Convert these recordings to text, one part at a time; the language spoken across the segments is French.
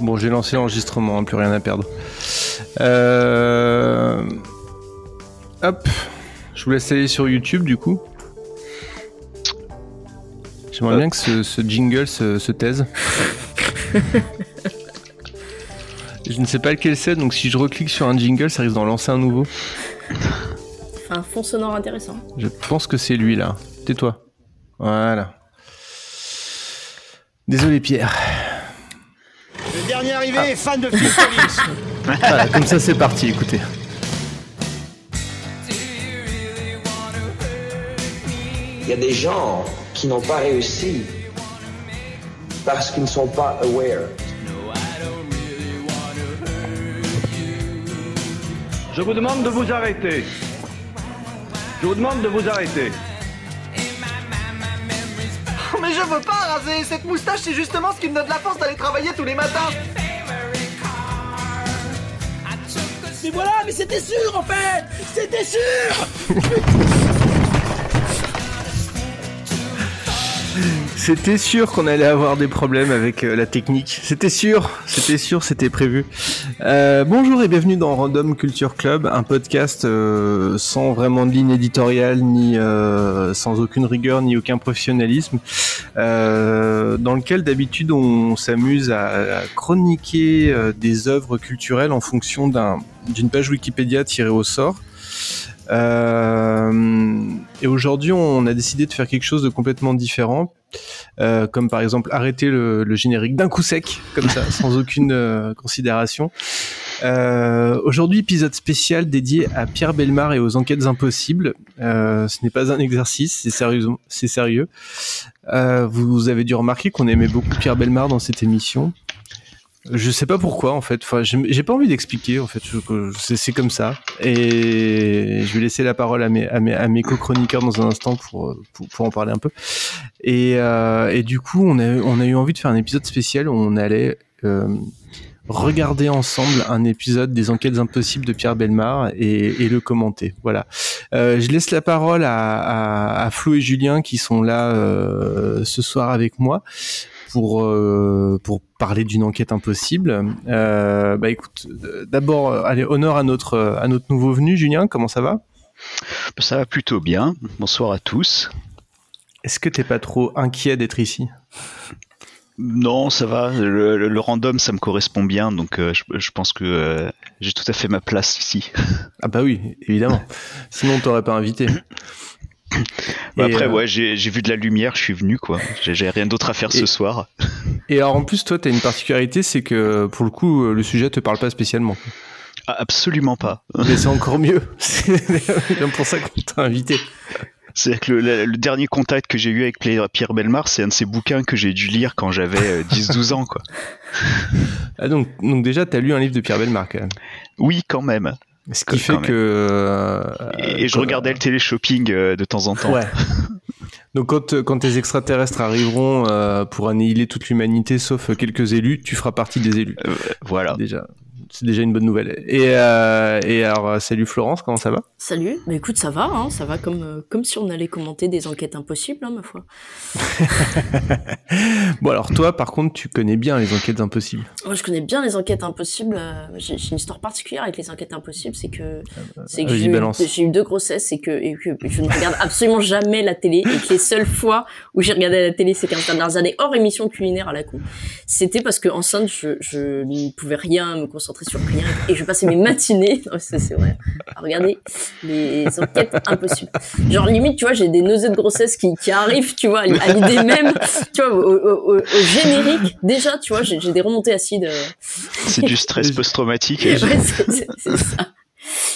Bon, j'ai lancé l'enregistrement, hein, plus rien à perdre. Euh... Hop, je vous laisse aller sur YouTube du coup. J'aimerais bien que ce, ce jingle se, se taise. je ne sais pas lequel c'est, donc si je reclique sur un jingle, ça risque d'en lancer un nouveau. un fond sonore intéressant. Je pense que c'est lui là. Tais-toi. Voilà. Désolé Pierre. Dernier arrivé est fan de Phil Collins. Voilà, comme ça c'est parti, écoutez. Il y a des gens qui n'ont pas réussi parce qu'ils ne sont pas aware. Je vous demande de vous arrêter. Je vous demande de vous arrêter. Oh, mais je veux pas raser Cette moustache, c'est justement ce qui me donne la force d'aller travailler tous les matins. Mais voilà, mais c'était sûr en fait. C'était sûr C'était sûr qu'on allait avoir des problèmes avec euh, la technique. C'était sûr, c'était sûr, c'était prévu. Euh, bonjour et bienvenue dans Random Culture Club, un podcast euh, sans vraiment de ligne éditoriale, ni sans aucune rigueur, ni aucun professionnalisme, dans lequel d'habitude on s'amuse à, chroniquer des œuvres culturelles en fonction d'un d'une page Wikipédia tirée au sort. Et aujourd'hui, on a décidé de faire quelque chose de complètement différent, euh, comme par exemple arrêter le, le générique d'un coup sec, comme ça, sans aucune euh, considération. Euh, aujourd'hui, épisode spécial dédié à Pierre Belmar et aux enquêtes impossibles. Euh, ce n'est pas un exercice, c'est sérieux. C'est sérieux. Euh, vous avez dû remarquer qu'on aimait beaucoup Pierre Belmar dans cette émission. Je sais pas pourquoi en fait. Enfin, j'ai pas envie d'expliquer en fait. C'est comme ça. Et je vais laisser la parole à mes à co-chroniqueurs dans un instant pour, en parler un peu. Et euh, du coup, on a eu envie de faire un épisode spécial où on allait euh, regarder ensemble un épisode des Enquêtes impossibles de Pierre Belmar et, le commenter. Voilà. Euh, je laisse la parole à, Flo et Julien qui sont là ce soir avec moi pour euh, pour parler d'une enquête impossible. Euh, bah écoute, d'abord, euh, allez honneur à notre à notre nouveau venu, Julien. Comment ça va? Ça va plutôt bien. Bonsoir à tous. Est-ce que t'es pas trop inquiet d'être ici? Non, ça va. Le, le- le random, ça me correspond bien, donc euh, je, je pense que euh, j'ai tout à fait ma place ici. Ah bah oui, évidemment. Sinon, on t'aurait pas invité. Bah Après, euh, ouais, j'ai vu de la lumière, je suis venu, quoi. J'ai rien d'autre à faire Et- ce soir. Et alors en plus, toi, t'as une particularité, c'est que pour le coup, euh, le sujet te parle pas spécialement. Ah, absolument pas. Mais c'est encore mieux. C'est pour ça qu'on t'a invité. C'est que le, dernier contact que j'ai eu avec Pierre Belmar, c'est un de ces bouquins que j'ai dû lire quand j'avais euh, 10-12 ans, quoi. Ah donc, donc déjà, t'as lu un livre de Pierre Belmar quand même. Oui, quand même. Ce qui fait que. euh, Et, et je regardais le téléshopping euh, de temps en temps. Ouais. Donc quand, quand tes extraterrestres arriveront euh, pour annihiler toute l'humanité sauf quelques élus, tu feras partie des élus. Euh, voilà. Déjà, c'est déjà une bonne nouvelle. Et, euh, et alors, euh, salut Florence, comment ça va? Salut, bah écoute, ça va, hein, ça va comme, euh, comme si on allait commenter des enquêtes impossibles, hein, ma foi. Bon alors toi, par contre, tu connais bien les enquêtes impossibles. Moi, je connais bien les enquêtes impossibles. J'ai j'ai une histoire particulière avec les enquêtes impossibles, c'est que, c'est que j'ai j'ai eu deux grossesses et que, et que je ne regarde absolument jamais la télé et que les seules fois où j'ai regardé la télé ces 15 dernières années, hors émission culinaire à la con, c'était parce que enceinte, je, je ne pouvais rien me concentrer sur rien et je passais mes matinées, non, c'est c'est vrai, à regarder les enquêtes impossibles. Genre limite, tu vois, j'ai des nausées de grossesse qui, qui arrivent, tu vois, à l'idée même, tu vois, au, au- au- au générique. Déjà, tu vois, j'ai j'ai des remontées acides. euh, C'est du stress post-traumatique. Ouais, c'est- c'est c'est ça.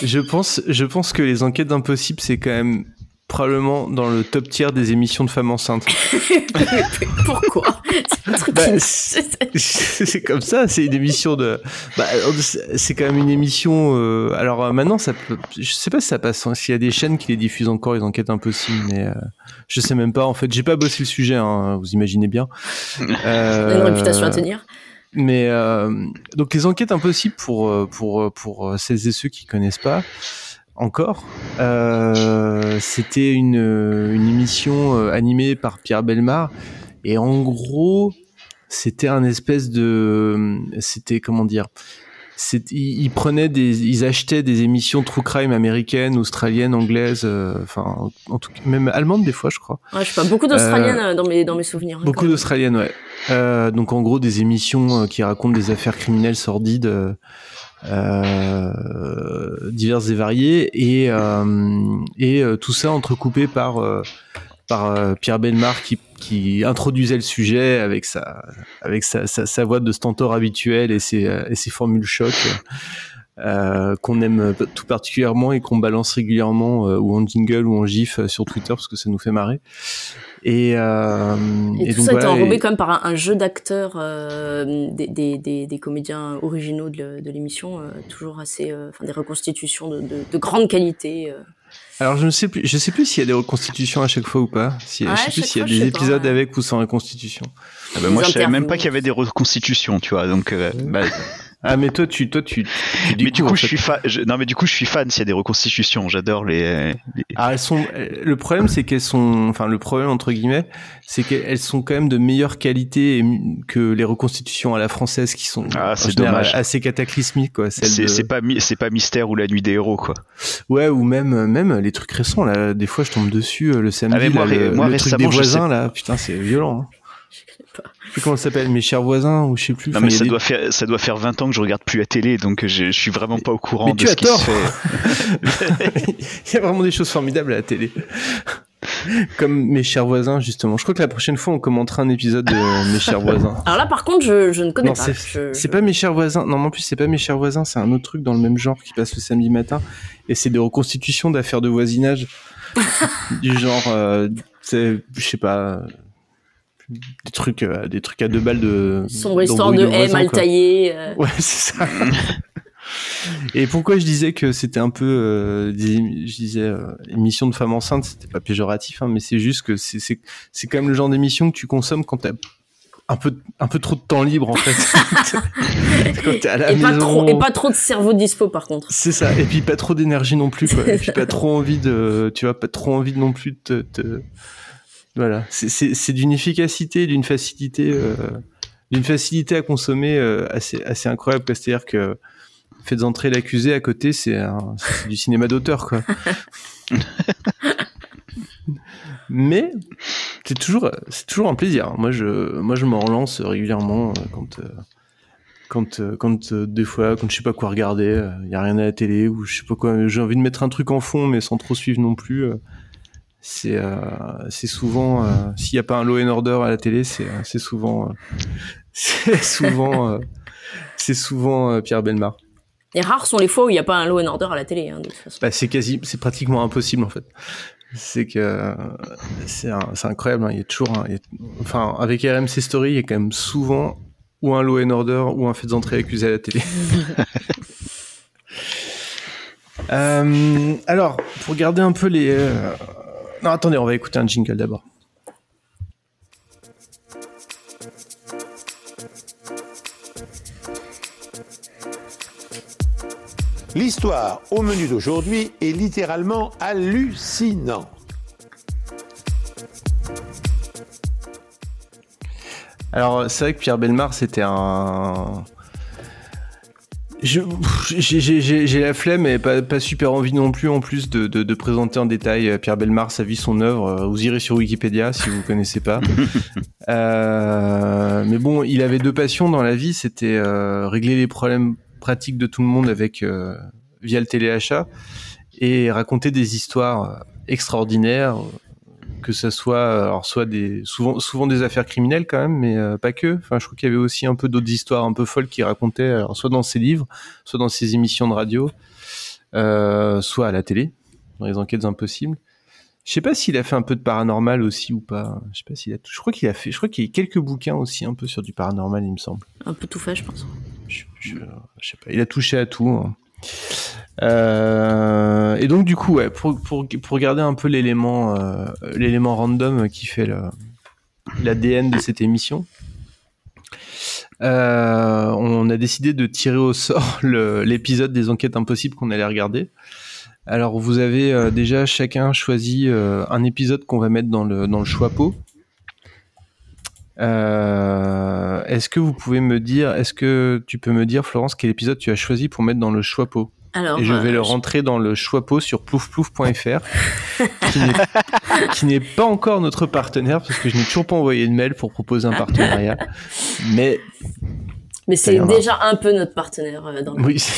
Je pense, je pense que les enquêtes impossibles, c'est quand même probablement dans le top tier des émissions de femmes enceintes. Pourquoi C'est un Bah, c'est comme ça, c'est une émission de. Bah, c'est quand même une émission. euh, Alors euh, maintenant, ça peut. Je sais pas si ça passe. hein, S'il y a des chaînes qui les diffusent encore, les enquêtes impossibles, mais euh, je sais même pas. En fait, j'ai pas bossé le sujet. Hein, vous imaginez bien. Euh, une réputation à tenir. Mais euh, donc les enquêtes impossibles pour pour pour celles et ceux qui connaissent pas encore, euh, c'était une une émission euh, animée par Pierre Belmar. Et en gros c'était un espèce de, c'était comment dire, c'est, ils, ils prenaient des, ils achetaient des émissions true crime américaines, australiennes, anglaises, euh, enfin, en tout cas, même allemandes des fois, je crois. Ouais, je sais pas, beaucoup d'Australiennes euh, dans mes dans mes souvenirs. hein, Beaucoup d'australiennes, ouais. Euh, donc en gros des émissions euh, qui racontent des affaires criminelles sordides, euh, euh, diverses et variées, et euh, et euh, tout ça entrecoupé par euh, par euh, Pierre Belmar qui qui introduisait le sujet avec sa avec sa sa, sa voix de stentor habituelle et ses euh, et ses formules choc. Euh, qu'on aime tout particulièrement et qu'on balance régulièrement euh, ou en jingle ou en gif euh, sur Twitter parce que ça nous fait marrer et, Et, tout donc ça était voilà, enrobé et- quand même par un, un jeu d'acteurs des, des, des, des comédiens originaux de, l'émission, toujours assez, enfin des reconstitutions de, de, de grande qualité. Alors je ne sais plus, je sais plus s'il y a des reconstitutions à chaque fois ou pas. Si, Ouais, je sais plus s'il y a fois, des pas, épisodes ouais. avec ou sans reconstitution. Ah bah, moi, je savais même pas qu'il y avait des reconstitutions, tu vois. Donc, euh, bah, Ah mais toi tu toi tu, tu mais du coup, en je fait. suis fan. je- Non, mais du coup, je suis fan s'il y a des reconstitutions. J'adore les. les- Ah elles sont. Le problème c'est qu'elles sont. Enfin le problème entre guillemets, c'est qu'elles sont quand même de meilleure qualité que les reconstitutions à la française qui sont Ah, c'est général dommage. assez cataclysmiques quoi. C'est de- c'est pas mi- c'est pas mystère ou la nuit des héros, quoi. Ouais ou même même les trucs récents là. Des fois je tombe dessus euh, le samedi. Ah, mais moi, là, le, moi, le truc des récemment, je voisins là. Putain c'est violent. Hein. Pas. Je sais plus comment ça s'appelle, mes chers voisins ou je sais plus. Non, mais ça des- doit faire ça doit faire 20 ans que je regarde plus la télé, donc je, je suis vraiment pas au courant Mais de tu ce as qui tort. se fait. Il y a vraiment des choses formidables à la télé. Comme mes chers voisins, justement. Je crois que la prochaine fois, on commentera un épisode de mes chers voisins. Alors là, par contre, je, je ne connais Non, pas. c'est Je- pas mes chers voisins. Non, mais en plus, c'est pas mes chers voisins. C'est un autre truc dans le même genre qui passe le samedi matin. Et c'est des reconstitutions d'affaires de voisinage. du genre, euh, je sais pas, des trucs, euh, des trucs à deux balles de. Sombre histoire de haie mal taillée. euh. Ouais, c'est ça. Et pourquoi je disais que c'était un peu, euh, des- je disais euh, émission de femmes enceintes, c'était pas péjoratif, hein, mais c'est juste que c'est c'est c'est quand même le genre d'émission que tu consommes quand t'as un peu un peu trop de temps libre en fait. quand t'es à la Et pas, maison. trop, et pas trop de cerveau dispo, par contre. C'est ça. Et puis pas trop d'énergie non plus, quoi. Et puis pas trop envie de, tu vois, pas trop envie non plus de te- voilà. C'est- d'une efficacité, d'une facilité, euh, d'une facilité à consommer euh, assez, assez incroyable. C'est-à-dire que faites entrer l'accusé à côté, c'est du cinéma d'auteur, quoi. Mais c'est toujours, c'est toujours un plaisir. Moi, je, moi, je m'en relance régulièrement euh, quand, euh, quand, euh, quand euh, des fois, quand je sais pas quoi regarder, il y a rien à la télé ou je sais pas quoi, j'ai envie de mettre un truc en fond, mais sans trop suivre non plus. euh, c'est, euh, c'est souvent, euh, s'il y a pas un Law and Order à la télé, c'est, euh, c'est souvent, euh, c'est souvent, c'est souvent Pierre Belmar. Et rares sont les fois où il n'y a pas un Law and Order à la télé, hein, de toute façon. Bah, c'est quasi, c'est pratiquement impossible en fait. C'est que c'est incroyable. hein. Il y a toujours, un- il y a- enfin, avec RMC Story, il y a quand même souvent ou un Law and Order ou un fait d'entrée accusé à la télé. Alors, pour garder un peu les. Non, attendez, on va écouter un jingle d'abord. L'histoire au menu d'aujourd'hui est littéralement hallucinante. Alors, c'est vrai que Pierre Belmar, c'était un. Je- J'ai j'ai- j'ai- j'ai la flemme et pas, pas super envie non plus en plus de, de- de présenter en détail euh, Pierre Belmar, sa vie, son œuvre. Euh, Vous irez sur Wikipédia si vous connaissez pas. Euh, mais bon, il avait deux passions dans la vie, c'était euh, régler les problèmes pratiques de tout le monde avec euh, via le téléachat et raconter des histoires euh, extraordinaires, que ça soit euh, alors soit des souvent souvent des affaires criminelles quand même, mais euh, pas que. Enfin, je crois qu'il y avait aussi un peu d'autres histoires un peu folles qu'il racontait, alors, soit dans ses livres, soit dans ses émissions de radio, euh, soit à la télé, dans les enquêtes impossibles. Je sais pas s'il a fait un peu de paranormal aussi ou pas. Je sais pas s'il a. Je crois qu'il a fait. Je crois qu'il y a quelques bouquins aussi un peu sur du paranormal, il me semble. Un peu tout fait, je pense. Je, je- je sais pas. Il a touché à tout. hein. Euh, et donc du coup, pour, pour, pour garder un peu l'élément euh, l'élément random qui fait l'ADN de cette émission, euh, on a décidé de tirer au sort l'épisode des enquêtes impossibles qu'on allait regarder. Alors vous avez déjà chacun choisi un épisode qu'on va mettre dans le dans le choix pot. Est-ce que vous pouvez me dire, est-ce que tu peux me dire, Florence, quel épisode tu as choisi pour mettre dans le choix pot Alors, Et je vais euh, le rentrer dans le choix pot sur ploufplouf.fr, qui n'est- pas encore notre partenaire, parce que je n'ai toujours pas envoyé de mail pour proposer un partenariat. Mais Mais c'est déjà un peu notre partenaire euh, dans le. oui.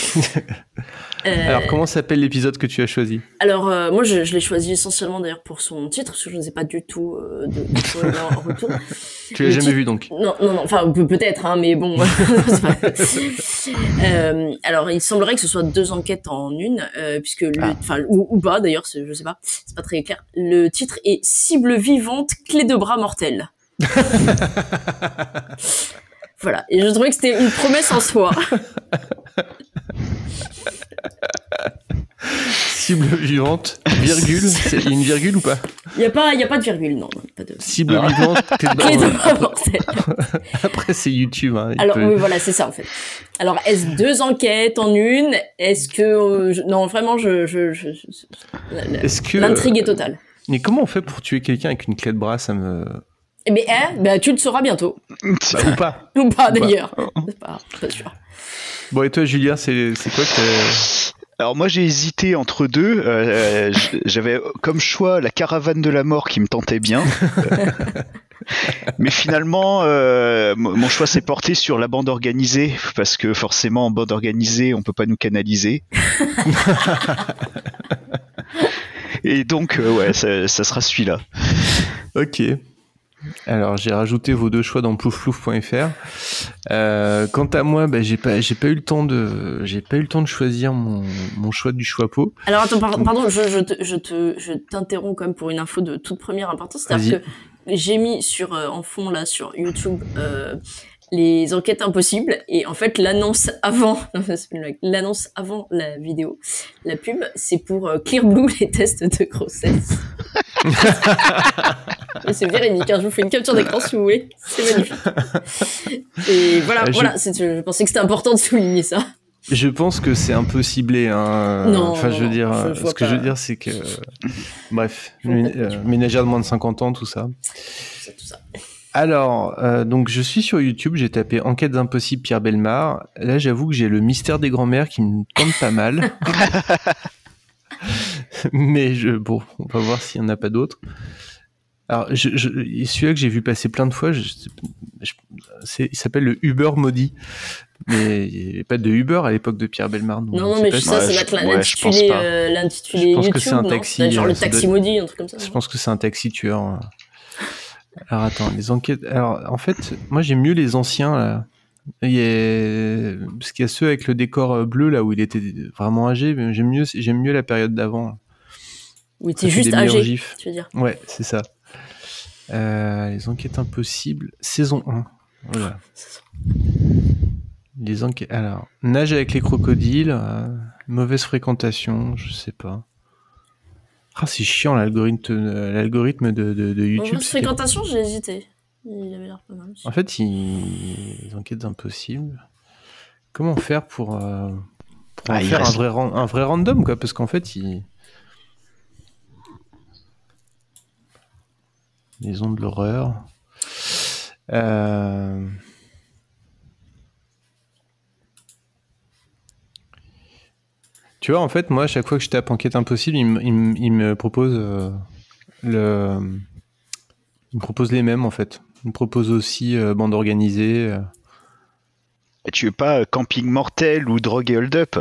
Euh, Alors, comment s'appelle l'épisode que tu as choisi Alors, euh, moi, je, je l'ai choisi essentiellement d'ailleurs pour son titre, parce que je ne sais pas du tout euh, de, de quoi il est en retour. Tu l'as jamais titre- vu donc Non, non, non, enfin, peut- peut-être, hein, mais bon. Euh, alors, il semblerait que ce soit deux enquêtes en une, euh, puisque, le- Ah. enfin, ou, ou pas d'ailleurs, je sais pas, c'est pas très clair. Le titre est Cible vivante, clé de bras mortelle. voilà, et je trouvais que c'était une promesse en soi. Cible vivante, virgule. C'est il y a une virgule ou pas Il y a pas, il y a pas de virgule, non, non, pas de. Cible vivante, t'es dedans. Clé de bras mortelle. Après, c'est YouTube. hein, Alors peut- oui, voilà, c'est ça en fait. Alors est-ce deux enquêtes en une? Est-ce que euh, je- non vraiment je, je, je- je- la- la- Est-ce que l'intrigue est totale. Mais comment on fait pour tuer quelqu'un avec une clé de bras? Ça me Eh ben, eh, ben tu le sauras bientôt Bah, ou pas ou pas d'ailleurs. C'est pas, pas sûr. Bon et toi, Julien, c'est quoi que Alors moi j'ai hésité entre deux. Euh, euh, J'avais comme choix la caravane de la mort qui me tentait bien. Mais finalement, euh, mon choix s'est porté sur la bande organisée parce que forcément en bande organisée on peut pas nous canaliser. Et donc ouais, ça, ça sera celui-là. Ok. Alors j'ai rajouté vos deux choix dans ploufplouf.fr. Euh, quant à moi, bah, j'ai pas j'ai pas eu le temps de j'ai pas eu le temps de choisir mon, mon choix du choix pot. Alors attends, par- pardon, je, je te, je te, je t'interromps quand même pour une info de toute première importance. C'est-à-dire que j'ai mis sur euh, en fond là sur YouTube euh, les enquêtes impossibles et en fait l'annonce avant l'annonce avant la vidéo, la pub, c'est pour euh, Clear Blue les tests de grossesse. C'est véridique, hein, je vous fais une capture d'écran si vous voulez, c'est magnifique. Et voilà, Euh, je- voilà, je pensais que c'était important de souligner ça. Je pense que c'est un peu ciblé. Hein. Non, enfin, je veux dire, je- euh, je ce que je veux dire, c'est que bref, euh, ménagère de moins de 50 ans, tout ça. C'est tout ça. Alors, euh, donc je suis sur YouTube, j'ai tapé Enquête impossible Pierre Belmar. Là, j'avoue que j'ai le mystère des grands-mères qui me tente pas mal. Mais je, bon, on va voir s'il n'y en a pas d'autres. Alors, je, je, et celui-là que j'ai vu passer plein de fois, je, je- c'est- il s'appelle le Uber maudit. Mais il n'y avait pas de Uber à l'époque de Pierre Belmar. Non, non, mais pas ça Ouais, ouais, pense l'intitulé, pas. euh, l'intitulé Je pense que YouTube, c'est un taxi, C'est Genre euh, le taxi doit- maudit, un truc comme ça. Je pense que c'est un taxi tueur. Alors attends, les enquêtes. Alors en fait, moi j'aime mieux les anciens là. Il y a... Parce qu'il y a ceux avec le décor euh, bleu là où il était vraiment âgé. mais J'aime mieux, j'aime mieux la période d'avant. Oui, Ça t'es fait juste âgé, gifs. tu veux dire. Ouais, c'est ça. Euh, les enquêtes impossibles, saison 1. Voilà. Les enquêtes. Alors, nage avec les crocodiles, euh, mauvaise fréquentation, je sais pas. Ah, c'est chiant l'algorithme, l'algorithme de, de, YouTube. c'est- fréquentation, j'ai hésité. Il avait l'air pas mal. aussi. En fait, il... les enquêtes impossibles. Comment faire pour, euh, pour Ah, faire un, vrai ran- un vrai random, quoi Parce qu'en fait, il. Les ondes de l'horreur. Euh... Tu vois, en fait, moi, à chaque fois que je tape enquête impossible, il, me- il me- il me propose euh, le. Il me propose les mêmes, en fait. Me propose aussi euh, bande organisée. euh. Et tu veux pas euh, camping mortel ou drogue et hold up?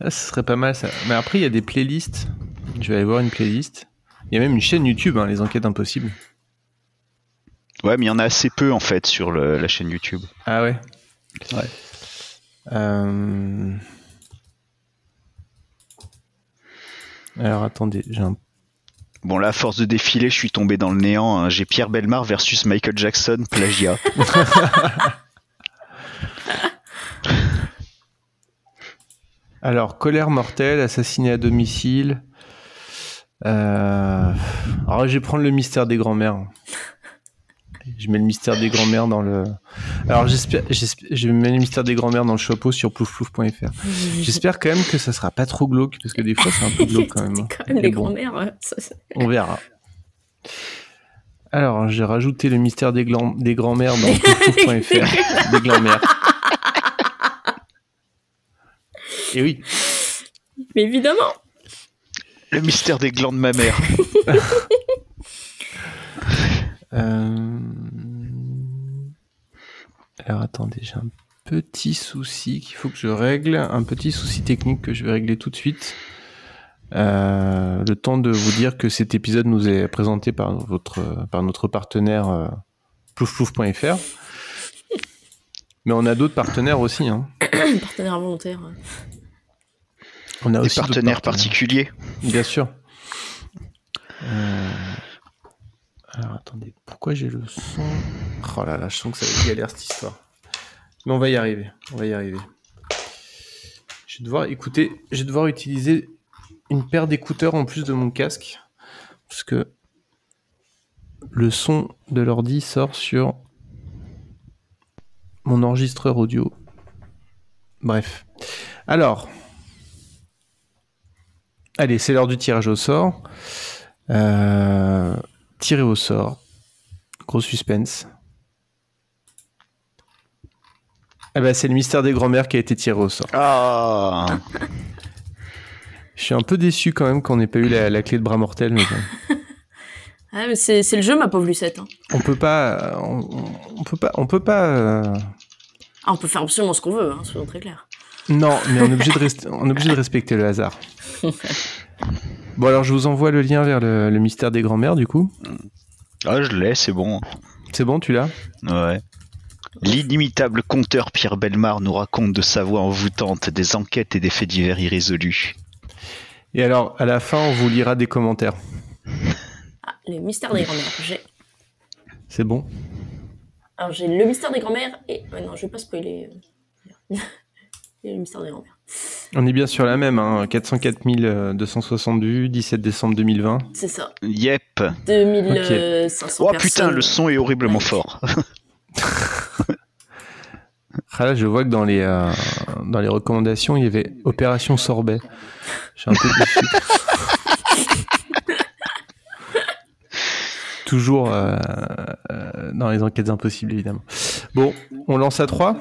Ah, ce serait pas mal ça. Mais après, il y a des playlists. Je vais aller voir une playlist. Il y a même une chaîne YouTube, hein, les enquêtes impossibles. Ouais, mais il y en a assez peu en fait sur le- la chaîne YouTube. Ah ouais Ouais. Euh, Alors attendez, j'ai un... Bon là, à force de défiler, je suis tombé dans le néant. hein. J'ai Pierre Belmar versus Michael Jackson, plagiat. Alors, colère mortelle, assassiné à domicile. Euh... Alors, je vais prendre le mystère des grands-mères. Je mets le mystère des grands-mères dans le. Alors, j'espère, je mets le mystère des grands-mères dans le chapeau sur ploufplouf.fr. J'espère quand même que ça sera pas trop glauque, parce que des fois, c'est un peu glauque quand même. hein. Quand même les bon. grands-mères. c'est- On verra. Alors, j'ai rajouté le mystère des, glands- des grands-mères dans poufpouf.fr. des grands-mères. Et oui, Mais évidemment. Le mystère des glandes mammaires. Euh, Alors attendez, j'ai un petit souci qu'il faut que je règle, un petit souci technique que je vais régler tout de suite. Euh, le temps de vous dire que cet épisode nous est présenté par votre par notre partenaire euh, ploufplouf.fr. Mais on a d'autres partenaires aussi. Hein. Partenaire volontaire. On a Des aussi d'autres partenaires particuliers. Bien sûr. Euh, Alors attendez, pourquoi j'ai le son? Oh là là, je sens que ça va être galère cette histoire. Mais on va y arriver, on va y arriver. Je vais devoir écouter, je vais devoir utiliser une paire d'écouteurs en plus de mon casque. Parce que le son de l'ordi sort sur mon enregistreur audio. Bref. Alors, Allez, c'est l'heure du tirage au sort. Euh, tiré au sort. Gros suspense. Eh ben, c'est le mystère des grands-mères qui a été tiré au sort. Ah Je suis un peu déçu quand même qu'on n'ait pas eu la, la clé de bras mortel. Mais bon. Ah, mais c'est le jeu, ma pauvre Lucette. hein. on peut pas, on, on- on peut pas, on peut pas. euh, Ah, on peut faire absolument ce qu'on veut, hein, soyons très clairs. Non, mais on est obligé de rester, on est obligé de respecter le hasard. Bon alors, je vous envoie le lien vers le, le mystère des grands-mères du coup. Ah, je l'ai, c'est bon. C'est bon, tu l'as? Ouais. L'inimitable conteur Pierre Belmar nous raconte de sa voix envoûtante des enquêtes et des faits divers irrésolus. Et alors, à la fin, on vous lira des commentaires. Ah, le mystère des grand-mères. J'ai C'est bon? alors j'ai le mystère des grand-mères et ouais, non, je vais pas spoiler. euh. Il y a le mystère des grand-mères. On est bien sur la même, hein. 404 260 vues, 17 décembre 2020. C'est ça. Yep. 2500 Oh personnes. putain, le son est horriblement fort. Ah là, je vois que dans les, euh, dans les recommandations, il y avait Opération Sorbet. Je suis un peu déçu. Toujours euh, euh, dans les enquêtes impossibles, évidemment. Bon, on lance à 3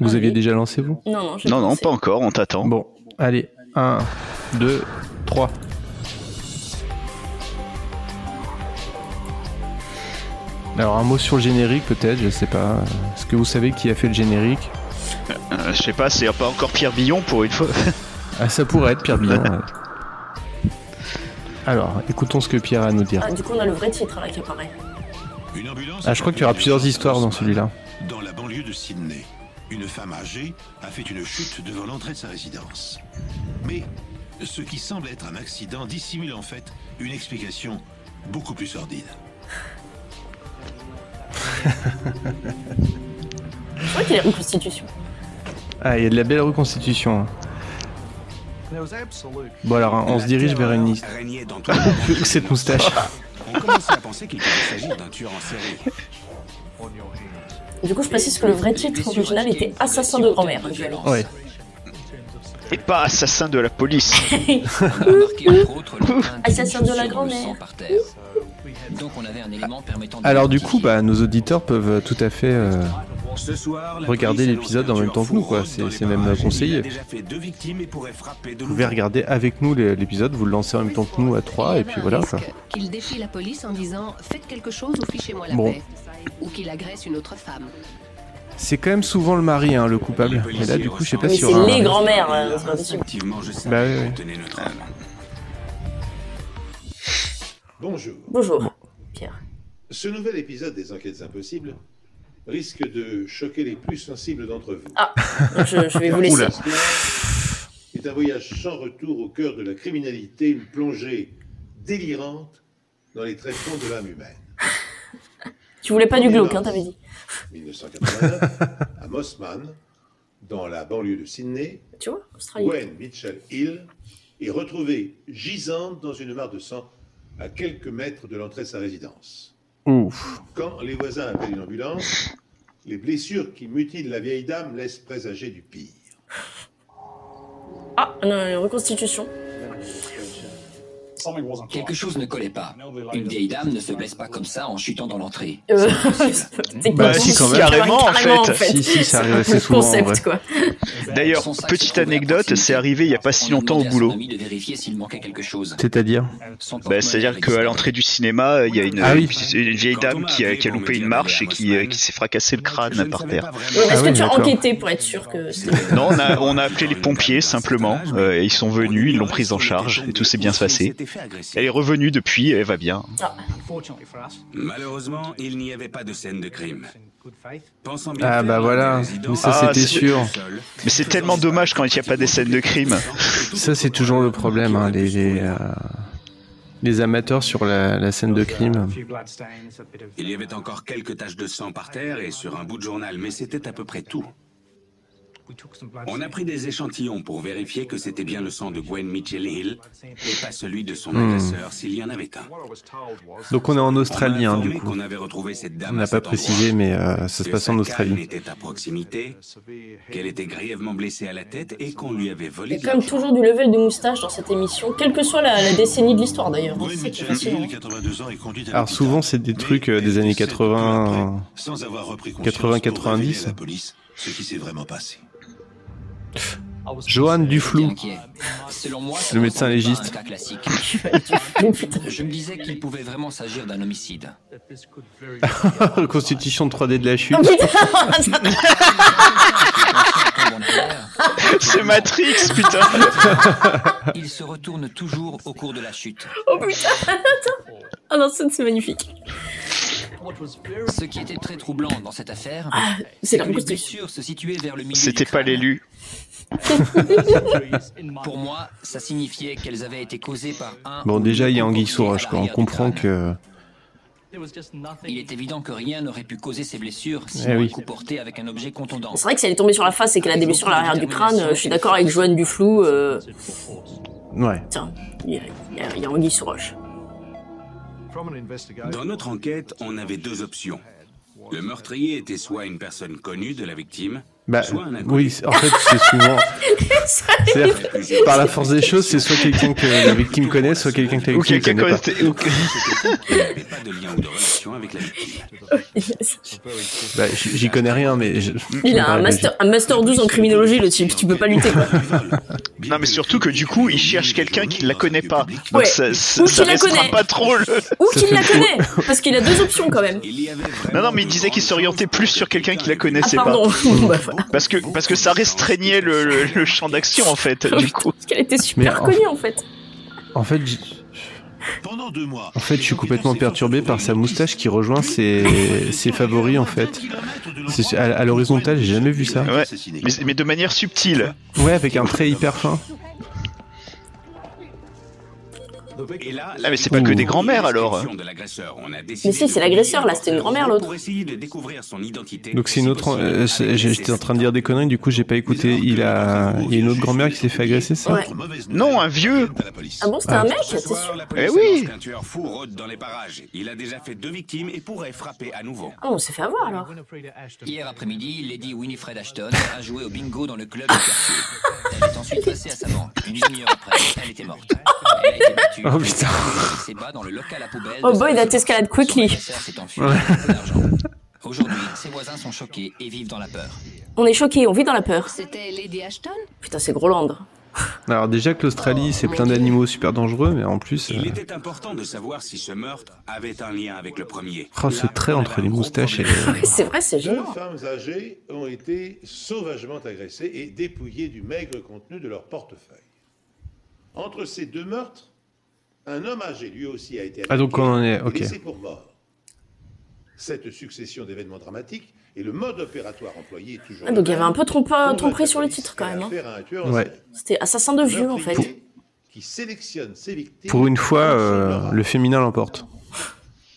Vous aviez déjà lancé, vous? Non, non, non, non, pas encore, on t'attend. Bon, allez, 1, 2, 3. Alors un mot sur le générique peut-être, je sais pas. Est-ce que vous savez qui a fait le générique? Euh, je sais pas, c'est pas encore Pierre Billon pour une fois. Ah ça pourrait être Pierre Billon. ouais. Alors, écoutons ce que Pierre a à nous dire. Ah, du coup, on a le vrai titre là qui apparaît. Une ambulance Ah, je crois qu'il y aura plusieurs histoires dans celui-là. Dans la banlieue de Sydney, une femme âgée a fait une chute devant l'entrée de sa résidence. Mais ce qui semble être un accident dissimule en fait une explication beaucoup plus sordide. Je crois qu'il y a reconstitution. Ah, il y a de la belle reconstitution. hein. Bon alors, hein, on se dirige vers une liste. Cette moustache. On commençait à penser qu'il pouvait s'agir d'un tueur en série. Du coup, je précise que le vrai titre original était Assassin de grand-mère. Ouais. Et pas assassin de la police. Assassin de la grand-mère. Donc on avait un élément permettant de Alors du coup, bah, nos auditeurs peuvent tout à fait euh, regarder police l'épisode en même temps que nous, quoi. C'est même conseillé. Vous pouvez regarder avec nous l'épisode, vous le lancez en même temps que nous à 3 et puis voilà. quoi. Qu'il défie la police en disant faites quelque chose ou fichez-moi la Bon. paix. Ou qu'il agresse une autre femme. C'est quand même souvent le mari, hein, le coupable. Mais là, du coup, je sais pas si. c'est les je sais Bah âme. Bonjour. Bonjour, Pierre. Ce nouvel épisode des Enquêtes Impossibles risque de choquer les plus sensibles d'entre vous. Ah, je, je vais vous laisser. Oula. C'est un voyage sans retour au cœur de la criminalité, une plongée délirante dans les traitements de l'âme humaine. Tu voulais pas du glauque, hein, t'avais dit. 1989, à Mossman, dans la banlieue de Sydney, Tu vois, Australie. Gwen Mitchell Hill est retrouvée gisante dans une mare de sang à quelques mètres de l'entrée de sa résidence. Ouf. Quand les voisins appellent une ambulance, les blessures qui mutilent la vieille dame laissent présager du pire. Ah, non, une reconstitution. Quelque chose ne collait pas. Une vieille dame ne se blesse pas comme ça en chutant dans l'entrée. Euh, Bah, si, quand même. Carrément, en fait. Si, si, ça arrive assez souvent. en concept, quoi. D'ailleurs, petite anecdote, c'est arrivé il y a pas si longtemps au boulot. C'est-à-dire Bah, C'est-à-dire qu'à l'entrée du cinéma, il y a une, Ah oui. une vieille dame qui a, qui a loupé une marche et qui, euh, qui s'est fracassé le crâne par terre. Est-ce Ah que tu as enquêté pour être sûr que c'est... Non, on a, on a appelé les pompiers simplement. euh, et ils sont venus, ils l'ont prise en charge et tout s'est bien passé. Elle est revenue depuis, elle va bien. Malheureusement, il n'y avait pas de scène de crime. Pensant bien Ah bah voilà, mais ça Ah, c'était c'est- sûr. Mais c'est tellement dommage quand il n'y a pas des scènes de crime. Ça c'est toujours le problème, hein, les, les, euh, les amateurs sur la, la scène de crime. Il y avait encore quelques taches de sang par terre et sur un bout de journal, mais c'était à peu près tout. On a pris des échantillons pour vérifier que c'était bien le sang de Gwen Mitchell Hill et pas celui de son Hmm. agresseur s'il y en avait un. Donc on est en Australie, hein, du coup. qu'on avait retrouvé cette dame On n'a pas précisé, mais euh, ça se passe en Australie. était à proximité, qu'elle était grièvement blessée à la tête et qu'on lui avait Il y volé a de quand même l'argent. toujours du level de moustache dans cette émission, quelle que soit la, la décennie de l'histoire d'ailleurs. Gwen C'est Mitchell fascinant. Hill, 82 ans, est conduite à Alors souvent c'est des trucs euh, des années 80. sans avoir repris 80, conscience pour révéler 90. à la police ce qui s'est vraiment passé. Johan Duflou. Selon moi, Le médecin légiste. Je me disais qu'il pouvait vraiment s'agir d'un homicide. Reconstitution de 3D de la chute. Oh, putain C'est Matrix, putain. Il se retourne toujours au cours de la chute. Oh putain Ah non, ça c'est magnifique. Ce qui était très troublant dans cette affaire, Ah, c'est que les blessures se situaient vers le milieu C'était pas l'élu. Pour moi, ça signifiait qu'elles avaient été causées par un. Bon déjà il y a Anguille à quoi. On comprend que Il est évident que rien n'aurait pu causer ces blessures Eh sinon oui. un coup porté avec un objet contondant. C'est vrai que si elle est tombée sur la face et qu'elle a des blessures à l'arrière du crâne, je suis d'accord avec Joanne Duflou. Euh... ouais. Tiens, il y a, a- a Anguille sous roche. Dans notre enquête, on avait deux options. Le meurtrier était soit une personne connue de la victime, Bah soit un inconnu. oui, en fait c'est souvent. C'est-à-dire, par la force des choses, c'est soit quelqu'un que la victime connaît, soit quelqu'un que la Ou victime quelqu'un connaît pas. ou- pas de lien ou de relation avec la victime. Bah, j'y connais rien, mais je- Il a un master, un master 12 en criminologie, le type. Tu peux pas lutter, quoi. Non mais surtout que du coup, il cherche quelqu'un qui la connaît pas. Donc Ouais. ça, ça, Ou ça qui la connaît. pas trop le... Ou qu'il la connaît, parce qu'il a deux options quand même. Non, non, mais il disait qu'il s'orientait plus sur quelqu'un qui la Ah connaissait pardon. pas. Bah. Parce que, parce que ça restreignait le, le, le champ d'action en fait, du coup. Parce qu'elle était super connue en fait. En fait, j- Pendant deux mois, en fait, je suis complètement perturbé par sa moustache qui rejoint ses, ses favoris en fait. C'est- À, à l'horizontale, j'ai jamais vu ça. Ouais, mais, mais de manière subtile. Ouais, avec un trait hyper fin. Et là, Ah mais c'est pas que des grands-mères alors. Mais si, c'est l'agresseur, là, c'était une grand-mère, l'autre. Pour essayer de découvrir son identité. Donc c'est une autre. euh, J'étais en train de dire des conneries, du coup j'ai pas écouté. Il a, il y a une autre grand-mère qui s'est fait agresser, ça Ouais. Non, un vieux. Ah bon, c'était Ah. un mec Ce C'est sûr. soir, la police Eh oui. qu'un tueur fou rôde dans les parages. Il a déjà fait deux victimes et pourrait frapper à nouveau. Ah, on s'est fait avoir alors. Hier après-midi, Lady Winifred Ashton a joué au bingo dans le club du quartier. Elle est ensuite passée à sa banque. Une demi-heure après, elle était morte. Elle a été battue. Oh putain. Elle s'est bas dans le local à poubelle. Oh boy, that escalade quickly. Son agresseur s'est enfui avec un peu d'argent. Aujourd'hui, ses voisins sont choqués et vivent dans la peur. On est choqués, on vit dans la peur. C'était Lady Ashton? Putain, c'est Groland. Alors déjà que l'Australie c'est plein d'animaux super dangereux, mais en plus, Il euh, était important de savoir si ce meurtre avait un lien avec le premier. oh, ce trait entre les moustaches et Ouais, c'est vrai, c'est Deux gênant. femmes âgées ont été sauvagement agressées et dépouillées du maigre contenu de leur portefeuille. Entre ces deux meurtres, un homme âgé lui aussi a été Ah, donc on en est- et ok. laissé pour mort. Cette succession d'événements dramatiques et le mode opératoire employé est toujours Ah, donc il y avait un peu la sur le titre quand même. hein. Ouais. C'était assassin de vieux en fait. Meurtrier qui sélectionne ses victimes pour une fois, euh, le féminin l'emporte.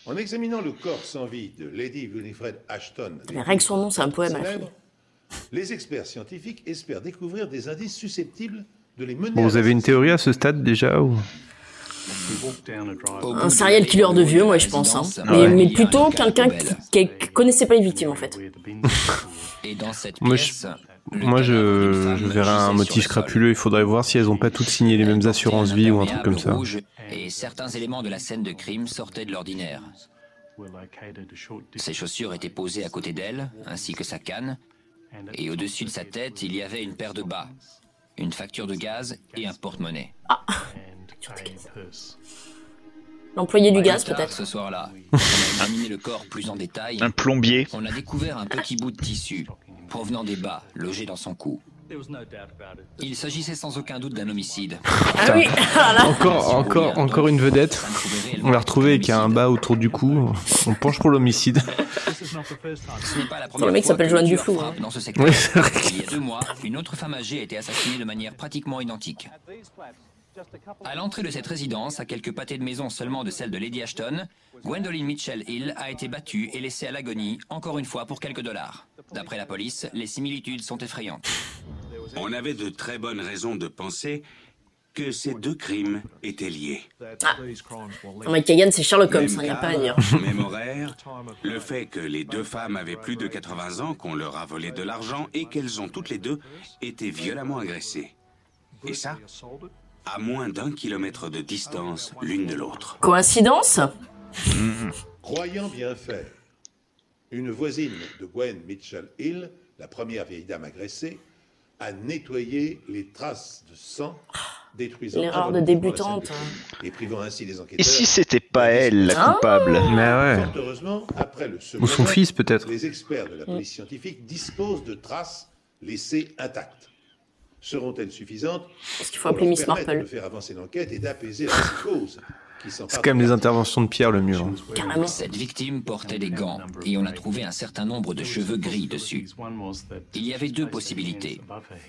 En examinant le corps sans vie de Lady Winifred Ashton, Mais rien que son nom, c'est un poème célèbre, les experts scientifiques espèrent découvrir des indices susceptibles de les mener Bon, vous avez une théorie à ce stade déjà ou? Un serial killer de vieux, moi je pense. Hein. Mais, plutôt quelqu'un qui, qui- connaissait pas les victimes en fait. Et dans cette Moi, je- pièce, Moi, je, je verrais un motif crapuleux. Il faudrait voir si elles ont pas toutes signé les mêmes assurances vie ou un truc comme ça. Et certains éléments de la scène de crime sortaient de l'ordinaire. Ses chaussures étaient posées à côté d'elle, ainsi que sa canne, et au-dessus de sa tête, il y avait une paire de bas, une facture de gaz et un porte-monnaie. L'employé du gaz, peut-être. Ce soir-là, on a examiné le corps plus en détail. Un plombier. On a découvert un petit bout de tissu provenant des bas, logé dans son cou. Il s'agissait sans aucun doute d'un homicide. Ah oui, voilà. Encore, encore, encore une vedette. On l'a retrouvée avec un bas autour du cou. On penche pour l'homicide. Ce n'est pas la le mec fois s'appelle Joanne Duflou, hein. Dans ce secteur. Oui, c'est vrai. Il y a deux mois, une autre femme âgée a été assassinée de manière pratiquement identique. À l'entrée de cette résidence, à quelques pâtés de maison seulement de celle de Lady Ashton, Gwendoline Mitchell Hill a été battue et laissée à l'agonie, encore une fois pour quelques dollars. D'après la police, les similitudes sont effrayantes. On avait de très bonnes raisons de penser que ces deux crimes étaient liés. Mike Kagan, c'est Sherlock Holmes, il n'y a pas à cadre, dire. Même horaire, le fait que les deux femmes avaient plus de 80 ans, qu'on leur a volé de l'argent et qu'elles ont toutes les deux été violemment agressées. Et ça, à moins d'un kilomètre de distance l'une de l'autre. Coïncidence? Croyant bien faire, une voisine de Gwen Mitchell Hill, la première vieille dame agressée, a nettoyé les traces de sang, détruisant L'erreur de débutante. scène de crime et privant ainsi les enquêteurs. Et si c'était pas elle la Ah. coupable Mais ouais. Fort heureusement, après le second Ou son fils, peut-être. Les experts de la police scientifique disposent de traces laissées intactes. Seront-elles suffisantes Parce qu'il faut appeler Miss Marple. de faire avancer l'enquête et d'apaiser la psychose C'est quand même les interventions de Pierre le mieux. hein. Carrément. Cette victime portait des gants et on a trouvé un certain nombre de cheveux gris dessus. Il y avait deux possibilités.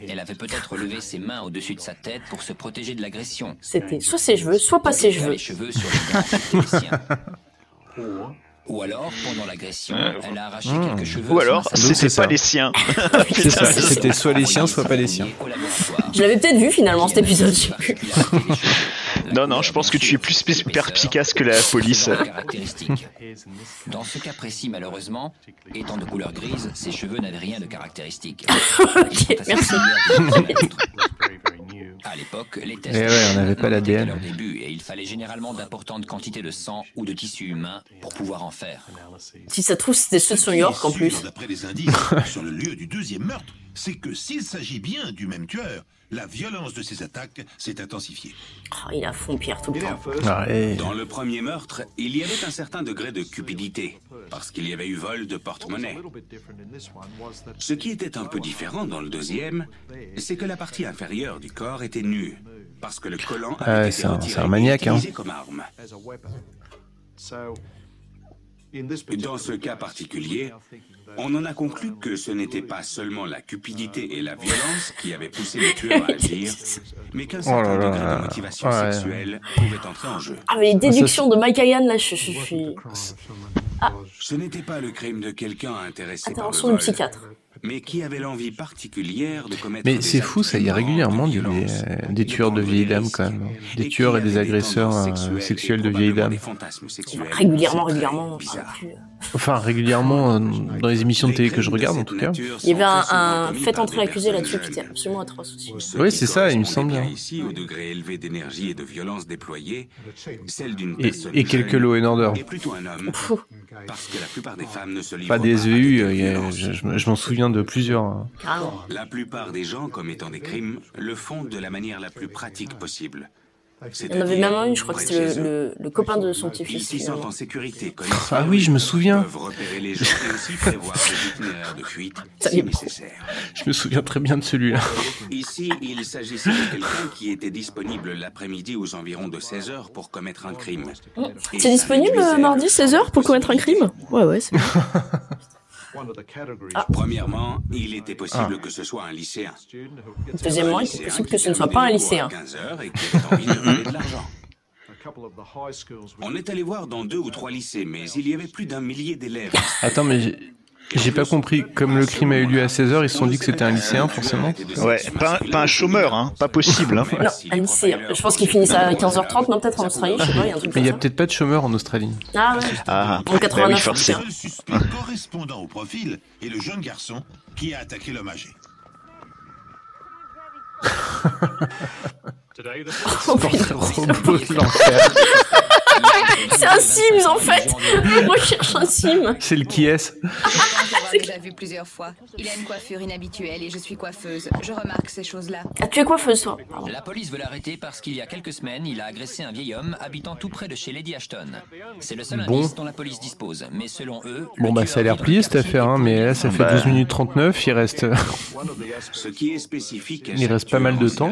Elle avait peut-être levé ses mains au-dessus de sa tête pour se protéger de l'agression. C'était soit ses cheveux, soit pas ses cheveux. les cheveux sur les gants qui étaient les siens. Ou alors, pendant l'agression, elle a arraché quelques cheveux. Ou alors, c'était ça. pas les siens. C'est ça. C'était soit les siens, soit pas les siens. Je l'avais peut-être vu finalement cet épisode. Non, non, je pense que tu es plus perspicace que la police. Dans ce cas précis, malheureusement, étant de couleur grise, ses cheveux n'avaient rien de caractéristique. ok, merci. À l'époque, les tests Eh ouais, on n'avait pas n'en étaient qu'à l'ADN. leur début et il fallait généralement d'importantes quantités de sang ou de tissu humain pour pouvoir en faire. Si ça trouve, c'était ceux de New York en plus. D'après les indices sur le lieu du deuxième meurtre, c'est que s'il s'agit bien du même tueur, la violence de ses attaques s'est intensifiée. Oh, il à fond Pierre tout le temps. Ah, Dans le premier meurtre, il y avait un certain degré de cupidité, parce qu'il y avait eu vol de porte-monnaie. Ce qui était un peu différent dans le deuxième, c'est que la partie inférieure du corps était nue, parce que le collant avait Ouais, été un- retiré et maniaque, hein. utilisé comme arme. Dans ce cas particulier, on en a conclu que ce n'était pas seulement la cupidité et la violence qui avaient poussé le tueur à agir, mais qu'un Oh certain là degré de motivation Ouais. sexuelle pouvait entrer en jeu. Ah, mais les déductions de Mike là, je, je suis. Ce n'était pas le crime de quelqu'un intéressé par le Intervention du vol, psychiatre. Mais qui avait l'envie particulière de commettre Mais c'est fou, ça. Il y a régulièrement de des, euh, tueurs de vieilles dames, quand même. Des tueurs et avaient des agresseurs euh, et sexuels de vieilles dames. Régulièrement, régulièrement. Enfin, régulièrement, euh, dans les émissions de télé que je regarde, en tout cas. Il y avait un, un fait entrer l'accusé là-dessus qui était absolument atroce aussi. Oui, c'est ça, il me semble bien. Ici, au degré élevé d'énergie et de violence déployée, celle d'une Et, personne et quelques Law and Order. homme, parce que la plupart des femmes ne se livrent Pas des euh, a- violence. je, je me- je m'en souviens de plusieurs. hein. La plupart des gens commettant des crimes le font de la manière la plus pratique possible. Il y en avait même un, je crois que c'était le, le, le copain de son Ils petit-fils. Ah oui, je me souviens. peuvent repérer les gens et aussi prévoir des itinéraires de fuite Ça y si est. nécessaire. Je me souviens très bien de celui-là. Ici, il s'agissait de quelqu'un qui était disponible l'après-midi aux environs de 16 heures pour commettre un crime. C'est disponible mardi le 16h pour commettre un crime? Ouais, ouais, c'est Premièrement, il était possible que ce soit un lycéen. Deuxièmement, il était possible que ce ne soit pas un lycéen. 15 heures et qui avait envie de voler de l'argent. On est allé voir dans deux ou trois lycées, mais il y avait plus d'un millier d'élèves. Attends, mais j'ai- pas compris. Comme le crime a eu lieu à 16h, ils se sont dit que c'était un lycéen, forcément. Ouais, pas, un- pas un chômeur, hein, pas possible. Hein. Non, un lycéen. Je pense qu'il finissent à 15h30, non, peut-être en Australie, je sais pas, il y a un truc Mais il y a peut-être pas de chômeurs en Australie. Ah ouais. Ah, En 89, bah oui, en forcément. Le suspect correspondant au profil est le jeune garçon qui a attaqué l'homme âgé. Oh, putain. Robot de l'enfer. C'est un Sims en fait. Moi je cherche un Sim. C'est le qui est l'avoir déjà vu plusieurs fois. Il a une coiffure inhabituelle et je suis coiffeuse. Je remarque ces choses-là. Ah, tu es coiffeuse toi La police veut l'arrêter parce qu'il y a quelques semaines, il a agressé un vieil homme habitant tout près de chez Lady Ashton. C'est le seul Bon. indice dont la police dispose, mais selon eux, Bon bah ça a l'air plié cette affaire, hein, mais là ça fait Bah. 12 minutes 39, il reste, Ce qui est spécifique à il reste pas mal de temps.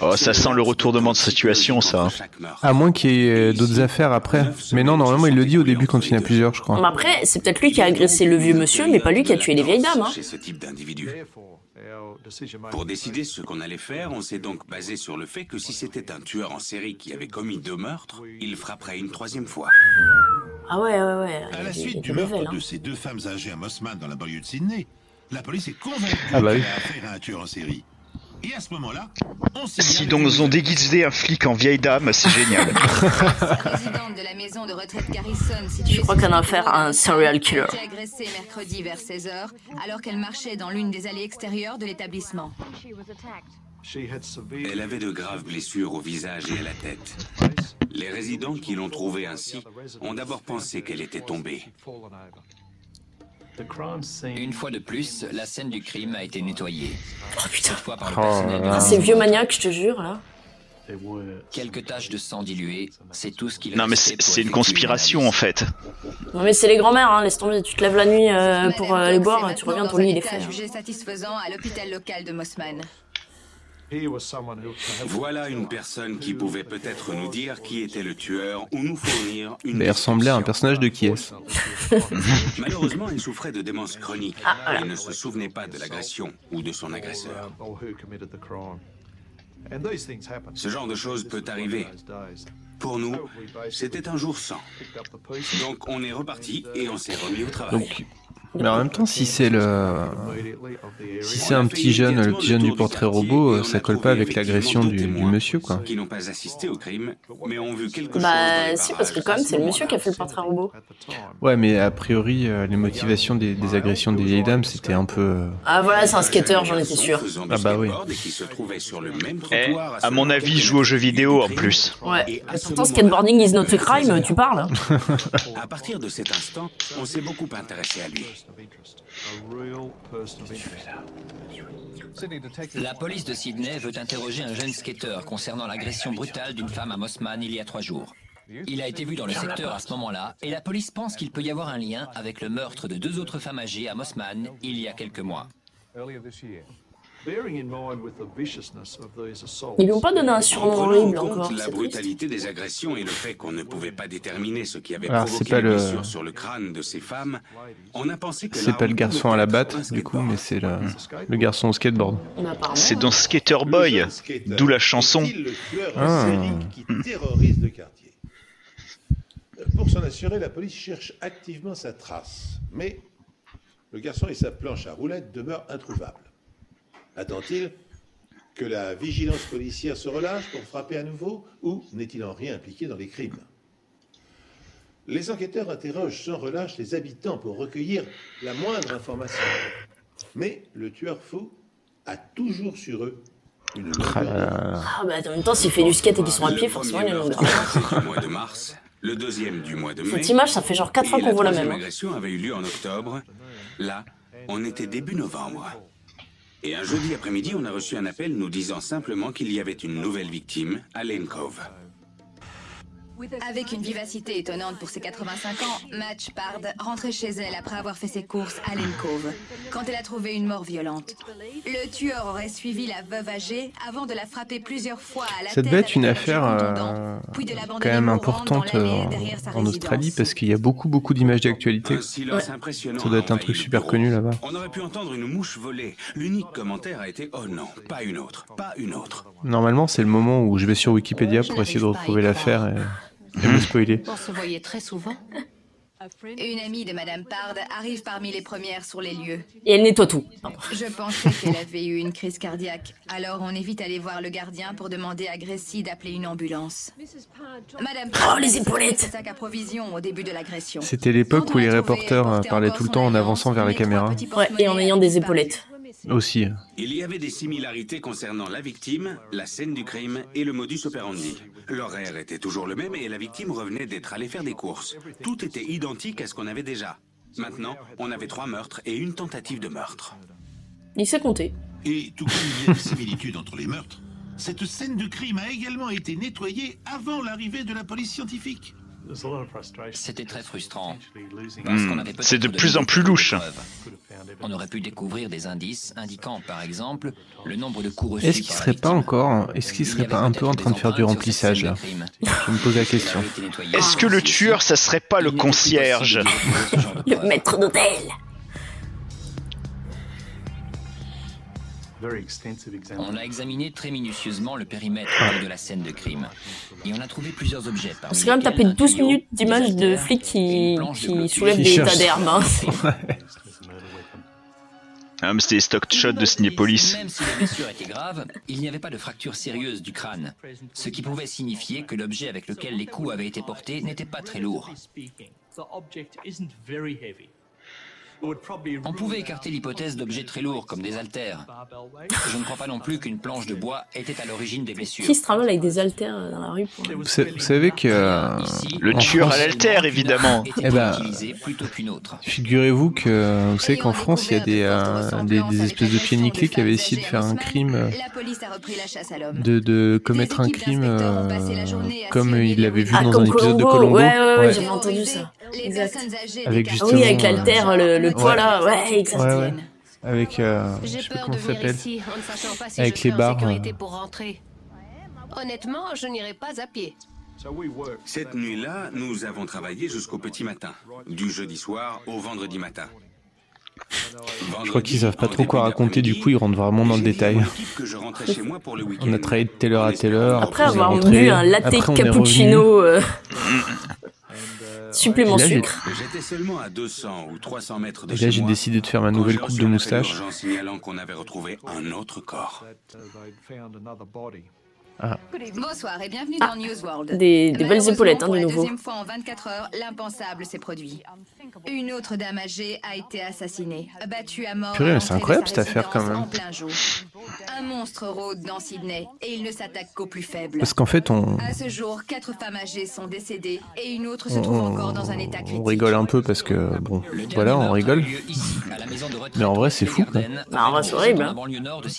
Oh, ça sent le retournement de situation, ça. hein. À moins qu'il y ait d'autres affaires après. Mais non, normalement il le dit au début quand il y en a plusieurs, je Mais crois. après, c'est peut-être lui qui a agressé le vieux monsieur, mais pas lui qui a tué les vieilles dames. Hein. Chez ce type d'individu. Pour décider ce qu'on allait faire, on s'est donc basé sur le fait que si c'était un tueur en série qui avait commis deux meurtres, il frapperait une troisième fois. Ah ouais, ouais, ouais. À la suite du meurtre hein. de ces deux femmes âgées à Mossman dans la banlieue de Sydney, la police est convaincue Ah bah oui. qu'elle a affaire à un tueur en série. Et à ce moment-là, on s'est Si donc ils ont déguisé un flic en vieille dame, c'est génial. De la maison de retraite Garrison, située Je crois qu'on a affaire à un serial killer. a été agressée mercredi vers 16h alors qu'elle marchait dans l'une des allées extérieures de l'établissement. Elle avait de graves blessures au visage et à la tête. Les résidents qui l'ont trouvée ainsi ont d'abord pensé qu'elle était tombée. Une fois de plus, la scène du crime a été nettoyée. Oh putain. Cette fois par le Oh personnel de. Ah, ces vieux maniaques, je te jure, là. Quelques taches de sang diluées, c'est tout ce qu'il Non mais c'est une conspiration en fait. Non mais c'est les grands-mères, hein. laisse tomber. Tu te lèves la nuit euh, pour euh, aller Cox boire, tu reviens, ton lit il est fait. hein. jugé satisfaisant à l'hôpital local de Mossman. Voilà une personne qui pouvait peut-être nous dire qui était le tueur ou nous fournir une Mais il ressemblait à un personnage de qui est Malheureusement, elle souffrait de démence chronique Ah, et ne se souvenait pas de l'agression ou de son agresseur. Ce genre de choses peut arriver. Pour nous, c'était un jour sans. Donc on est reparti et on s'est remis au travail. Donc, mais en même temps, si c'est le, si c'est un petit jeune, le petit jeune du portrait robot, euh, ça colle pas avec l'agression du, du monsieur, quoi. qui n'ont pas assisté au crime, mais ont vu quelque chose. dans Bah si, parce que quand même c'est ce le monsieur qui a fait le portrait robot. Ouais, mais a priori, euh, les motivations des, des agressions des vieilles dames, c'était un peu. euh, Ah voilà, c'est un skater, j'en étais sûr. Ah bah oui. et Eh, à mon avis, quelques joue aux jeux vidéo en plus. Ouais. Pourtant, skateboarding is not a crime, tu parles. À partir de cet instant, on s'est beaucoup intéressé à lui. La police de Sydney veut interroger un jeune skateur concernant l'agression brutale d'une femme à Mossman il y a trois jours. Il a été vu dans le secteur à ce moment-là et la police pense qu'il peut y avoir un lien avec le meurtre de deux autres femmes âgées à Mossman il y a quelques mois. Ils lui ont pas donné un surnom horrible encore. la triste. brutalité des agressions et le fait qu'on ne pouvait pas déterminer ce qui avait Ah, provoqué pas les le- blessures sur le crâne de ces femmes, on a pensé que C'est pas le garçon à la batte, du coup, mais c'est le, le garçon au skateboard. C'est hein. dans Skater Boy, d'où la chanson. Le tueur Ah. série qui terrorise le quartier Euh, Pour s'en assurer, la police cherche activement sa trace. Mais le garçon et sa planche à roulettes demeurent introuvables. Attend-il que la vigilance policière se relâche pour frapper à nouveau ou n'est-il en rien impliqué dans les crimes? Les enquêteurs interrogent sans relâche les habitants pour recueillir la moindre information. Mais le tueur fou a toujours sur eux une Ah. Ah bah en même temps, s'il fait du skate et qu'ils sont à pied, forcément il y a une longueur. du mois de mars, le deuxième du mois de mai. Cette image, ça fait genre 4 et fois qu'on voit la même. hein. agression avait eu lieu en octobre. Là, on était début novembre. Et un jeudi après-midi, on a reçu un appel nous disant simplement qu'il y avait une nouvelle victime à Lane Cove. Avec une vivacité étonnante pour ses 85 ans, Match Pard rentrait chez elle après avoir fait ses courses à Lane Cove, quand elle a trouvé une mort violente. Le tueur aurait suivi la veuve âgée avant de la frapper plusieurs fois à la Ça devait être une un affaire euh, quand même importante euh, en Australie parce qu'il y a beaucoup beaucoup d'images d'actualité. Ça doit être un truc super connu là-bas. On aurait pu entendre une mouche voler. L'unique commentaire a été Oh non, pas une autre, pas une autre. Normalement, c'est le moment où je vais sur Wikipédia pour essayer de retrouver l'affaire et, me spoiler. On se voyait très souvent. Une amie de Madame Pard arrive parmi les premières sur les lieux. Et elle nettoie tout. Je pensais qu'elle avait eu une crise cardiaque. Alors on est vite allé voir le gardien pour demander à Gracie d'appeler une ambulance. Madame Oh, les épaulettes à provisions au début de l'agression. C'était l'époque où les reporters parlaient tout le temps en avançant vers la caméra. Ouais, et en ayant des épaulettes. Aussi. Il y avait des similarités concernant la victime, la scène du crime et le modus operandi. L'horaire était toujours le même et la victime revenait d'être allée faire des courses. Tout était identique à ce qu'on avait déjà. Maintenant, on avait trois meurtres et une tentative de meurtre. Il sait compter. Et tout comme il y a des similitudes entre les meurtres, cette scène de crime a également été nettoyée avant l'arrivée de la police scientifique. C'était très frustrant. Hmm, c'est de plus en plus louche. On aurait pu découvrir des indices indiquant, par exemple, le nombre de coups reçus. Est-ce qu'il serait pas encore, est-ce qu'il serait pas un peu en train de faire du remplissage là Je me pose la question. Est-ce que le tueur, ça serait pas le concierge Le maître d'hôtel. On a examiné très minutieusement le périmètre de la scène de crime. Et on a trouvé plusieurs objets. On s'est quand même tapé 12 minutes d'images de flics qui, qui soulèvent des tas d'herbes. hein. Ah, mais c'était les stock shots de Cinépolis. Même si la blessure était grave, il n'y avait pas de fracture sérieuse du crâne, ce qui pouvait signifier que l'objet avec lequel les coups avaient été portés n'était pas très lourd. On pouvait écarter l'hypothèse d'objets très lourds comme des haltères. Je ne crois pas non plus qu'une planche de bois était à l'origine des blessures. Qui se travaille avec des haltères dans la rue pour... Vous, sa- vous savez que euh, Le tueur France- à l'altère, évidemment. Eh ben, figurez-vous que vous savez qu'en France il y a des, euh, des, des espèces de pieds nickelés qui avaient essayé de faire un crime, euh, de, de commettre un crime euh, comme il l'avait vu Ah, dans un épisode de Colombo. ouais, ouais, ouais, Ouais. j'avais entendu ça. Exact. Avec Ah justement. oui, avec l'altère, le, le poids ouais. là, ouais, exact. Ouais, ouais. Avec, euh, je sais plus comment ça s'appelle. si Avec je les barres, en sécurité euh. pour rentrer. Honnêtement, je n'irai pas à pied. Cette nuit-là, nous avons travaillé jusqu'au petit matin, du jeudi soir au vendredi matin. Je crois qu'ils savent pas trop quoi raconter, du coup ils rentrent vraiment dans le détail. On a travaillé de telle heure à telle heure. Après avoir bu un latte cappuccino euh, supplément là, j'ai- sucre. J'étais seulement à 200 ou 300 mètres de Et chez là j'ai décidé de faire ma nouvelle coupe de moustache. urgent signalant qu'on avait retrouvé un autre corps. Ah. Bonsoir et bienvenue Ah, dans News World. des- des belles épaulettes, hein, pour de la nouveau. deuxième fois en 24 heures, l'impensable s'est produit. Une autre dame âgée a été assassinée, battue à mort. C'est incroyable, cette affaire, quand même. En plein jour. Un monstre rôde dans Sydney et il ne s'attaque qu'aux plus faibles. Parce qu'en fait on, À ce jour, quatre femmes âgées sont décédées et une autre se on, trouve encore dans un état on critique. rigole un peu parce que bon, voilà, on rigole. Mais en vrai c'est fou. Quoi. Bah, en vrai, c'est horrible. hein.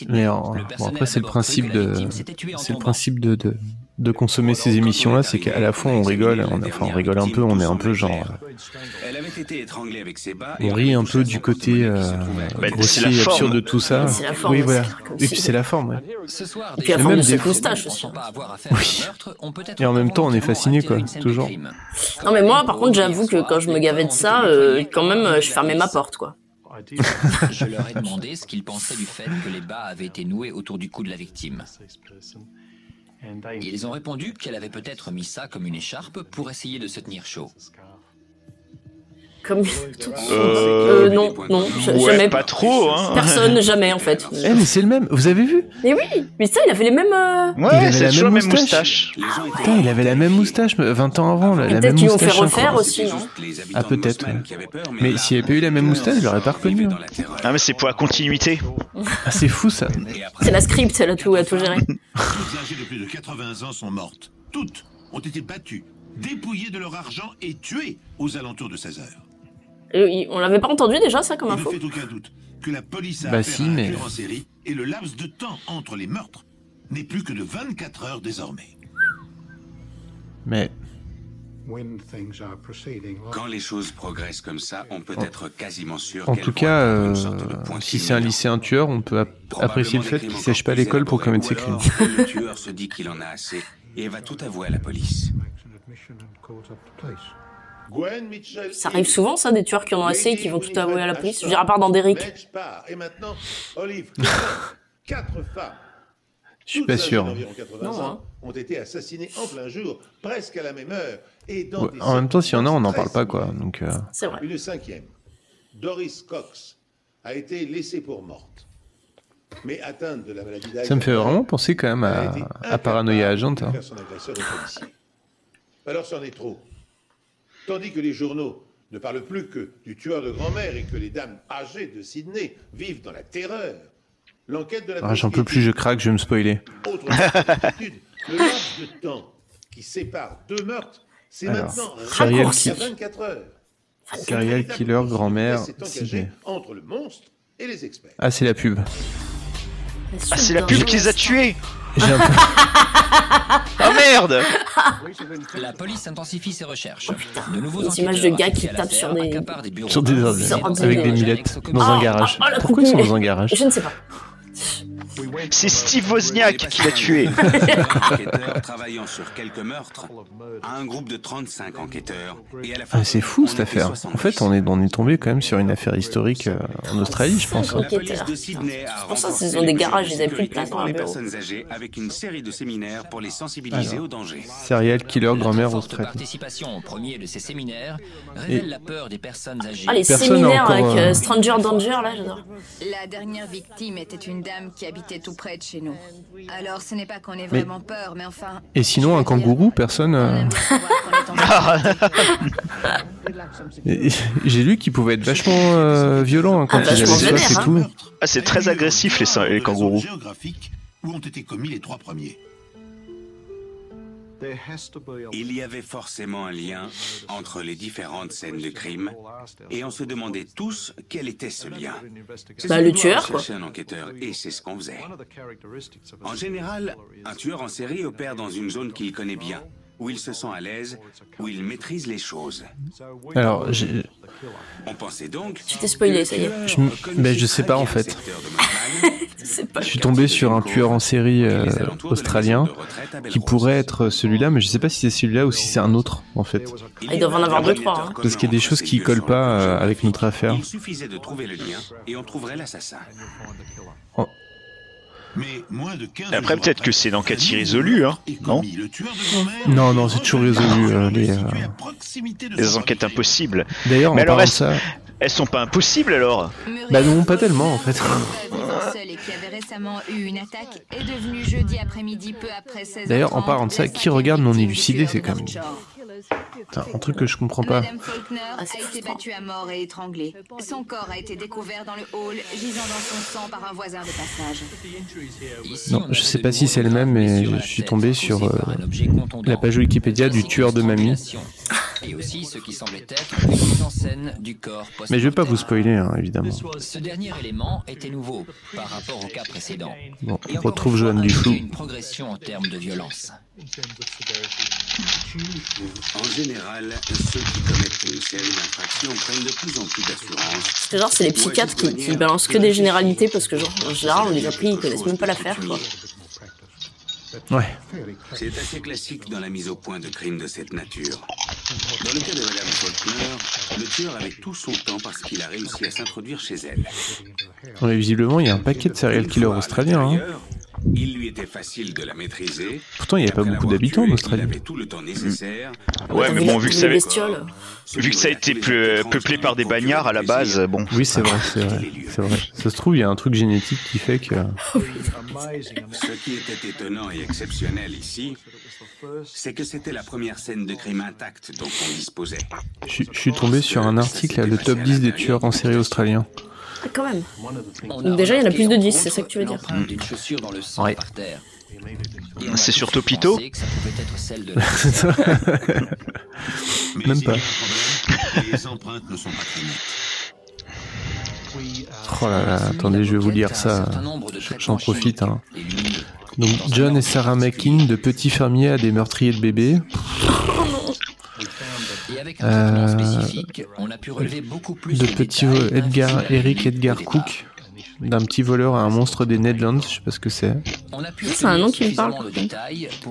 Mais en- bon, après c'est le principe de, c'est le principe de, de, de consommer ces émissions là, c'est qu'à la fois on rigole, on, enfin on rigole un peu, on est un peu genre, Elle avait été étranglée avec ses bas on rit un peu du côté euh, Bah, grossier la et forme. absurde de tout ça. C'est la forme, oui voilà. Et puis c'est la forme. Ouais. Et puis la forme même de aussi. hein. Oui. Et en même temps on est fasciné quoi, toujours. Non mais moi par contre j'avoue que quand je me gavais de ça, euh, quand même euh, je fermais ma porte quoi. Je leur ai demandé ce qu'ils pensaient du fait que les bas avaient été noués autour du cou de la victime. Ils ont répondu qu'elle avait peut-être mis ça comme une écharpe pour essayer de se tenir chaud. Comme Euh, Euh, non, non, ouais, jamais. pas trop, hein. Personne, jamais en fait. Eh mais c'est le même, vous avez vu Mais oui, mais ça il avait les mêmes. euh, Il Ouais, c'est la toujours la même moustache. Putain, il avait la même moustache mais 20 ans avant, la, la Peut-être même qu'ils l'ont fait moustache. refaire incroyable. aussi, non Ah peut-être. ouais. Mais s'il n'y avait pas eu la même moustache, je l'aurais pas reconnu. hein. Ah, mais c'est pour la continuité. Ah c'est fou ça. C'est la script, elle a tout, a tout géré. Âgées de plus de 80 ans sont mortes. Toutes ont été battues, dépouillées de leur argent et tuées aux alentours de 16 heures. On l'avait pas entendu déjà ça comme Il ne info fait aucun doute que la police a Bah affaire si, à un mais- tueur en série et le laps de temps entre les meurtres n'est plus que de 24 heures désormais. Mais Quand les choses progressent comme ça, on peut être quasiment sûr en tout cas, euh, si c'est un lycéen tueur, on peut ap- apprécier le fait qu'il sèche pas l'école pour commettre ses crimes. Le tueur se dit qu'il en a assez et va tout avouer à la police. Gwen Mitchell. Ça arrive souvent ça, des tueurs qui en ont assez et qui vont tout avouer à la police. Je veux dire à part dans Derrick. Et maintenant Olive. Quatre femmes. Je suis pas sûr. d'environ 80 Non, hein. ont été assassinées en plein jour, presque à la même heure. Et dans Ouais, des En même temps, s'il y en a, on n'en parle pas quoi. Donc euh, C'est vrai. Une cinquième, Doris Cox, a été laissée pour morte. Mais atteinte de la maladie d'Alzheimer, ça me fait vraiment penser quand même à, à incapable Paranoia Agent. de hein. Alors c'en est trop. Tandis que les journaux ne parle plus que du tueur de grand-mère et que les dames âgées de Sydney vivent dans la terreur, l'enquête de la Ah, J'en peux plus, je craque, je vais me spoiler. autre le laps de temps qui sépare deux meurtres, c'est maintenant raccourci à killer. 24 heures. Serial killer, grand-mère, entre le monstre et les experts. Ah, c'est la pub. Ah, c'est la pub qui les a tués J'ai un peu- Ah merde La police intensifie ses recherches. De nouveaux Les images de gars qui tapent sur des- des Sur des résidences avec des milettes dans un Ah, garage. ah, la Pourquoi ils sont dans un garage Je ne sais pas. C'est Steve Wozniak qui l'a tué enquêteurs travaillant sur quelques meurtres à un groupe de 35 enquêteurs. Et à la fin, Ah, c'est fou cette affaire. 70. En fait, on est, on est tombé quand même sur une affaire historique euh, en Australie, je pense. hein. C'est pour ça qu'ils ont des garages, ils avaient plus de place dans les bureau. personnes âgées avec une série de séminaires pour les sensibiliser Alors. au danger. Serial killer, grand-mère australienne. participation au premier de ces séminaires révèle la peur des personnes âgées. Ah, les Personne séminaires encore, avec euh, euh, Stranger Danger, là, j'adore. La dernière victime était une dame qui habitait tout près de chez nous. Alors ce n'est pas qu'on ait Mais- vraiment peur, mais enfin... Et sinon, un kangourou, personne. euh, J'ai lu qu'il pouvait être vachement euh, violent hein, quand Ah, il vachement avait soif et vénère, tout. Ah, c'est très agressif les, les kangourous. zone géographique où ont été commis les trois premiers. Il y avait forcément un lien entre les différentes scènes de crime et on se demandait tous quel était ce lien. Bah, le tueur, quoi. un enquêteur et c'est ce qu'on faisait. En général, un tueur en série opère dans une zone qu'il connaît bien, où il se sent à l'aise, où il maîtrise les choses. Alors, j'ai- On pensait donc. Tu t'es spoilé, ça y est. je, m- ben, je sais pas en fait. Je suis tombé sur un tueur en série euh, australien qui pourrait être celui-là, mais je sais pas si c'est celui-là ou si c'est un autre en fait. Ah, ils doivent en avoir deux, trois. hein. Parce qu'il y a des choses qui collent pas euh, avec notre affaire. Il suffisait de trouver le lien et on trouverait l'assassin. Mais moins de 15 Après, peut-être que c'est une enquête irrésolue, hein Non le tueur de grand-mère Non, non, c'est toujours résolu. euh, les, euh, Des enquêtes impossibles. D'ailleurs, en Mais alors, parlant de elles, ça, elles sont pas impossibles alors bah non, pas tellement en fait. vivant seul et qui avait récemment eu une attaque est devenu jeudi après-midi peu après 16 D'ailleurs, en parlant de ça, qui regarde non élucidé, c'est quand même Putain, un truc que je comprends pas. Madame Faulkner a été battue à mort et étranglée. Son corps a été découvert dans le hall, gisant dans son sang par un voisin de passage. Non, je sais pas si c'est le même, mais je suis tombé sur euh, la page Wikipédia du tueur de mamie. Et aussi ce qui semblait être une mise en scène du corps post Mais je vais pas vous spoiler, hein, évidemment. Ce dernier élément était nouveau par rapport au cas précédent. Bon, on retrouve Joanne Duflou. une progression en termes de violence. En général, ceux qui commettent une série d'infractions prennent de plus en plus d'assurance. C'est genre, c'est les psychiatres qui, qui balancent que des généralités parce que, genre, en général, on les a pris, ils connaissent même pas l'affaire, quoi. Ouais. C'est assez classique dans la mise au point de crimes de cette nature. Dans le cas de Madame Faulkner, le tueur avait tout son temps parce qu'il a réussi à s'introduire chez elle. Ouais, visiblement, il y a un paquet de serial killers australiens. Hein. Il lui était facile de la maîtriser. Pourtant, il n'y a pas beaucoup d'habitants en Australie. Il avait tout le temps nécessaire. Ouais, mais bon, vu que ça, bestioles. vu que ça a été peu- peuplé par des bagnards à la base, bon. Oui, c'est vrai, c'est vrai, c'est vrai. Ça se trouve, il y a un truc génétique qui fait que. Ce qui était étonnant et exceptionnel ici, c'est que c'était la première scène de crime intacte dont on disposait. Je, suis- je suis tombé sur un article, là, le top 10 des tueurs en série australiens. Ah, quand même. Donc déjà, il y en a plus de en 10, contre, c'est ça que tu veux dire. Ouais. a C'est sur Topito Même pas. a un problème, les empreintes ne sont pas très nettes. Oh là là, attendez, je vais vous lire ça. J'en profite. Hein. Donc, John et Sarah McKean, de petits fermiers à des meurtriers de bébés. Et avec un traitement Euh, spécifique, on a pu relever beaucoup plus de petits Edgar, Eric Edgar. Cook, d'un petit voleur à un monstre des Netherlands, je sais pas ce que c'est. C'est un nom qui me parle,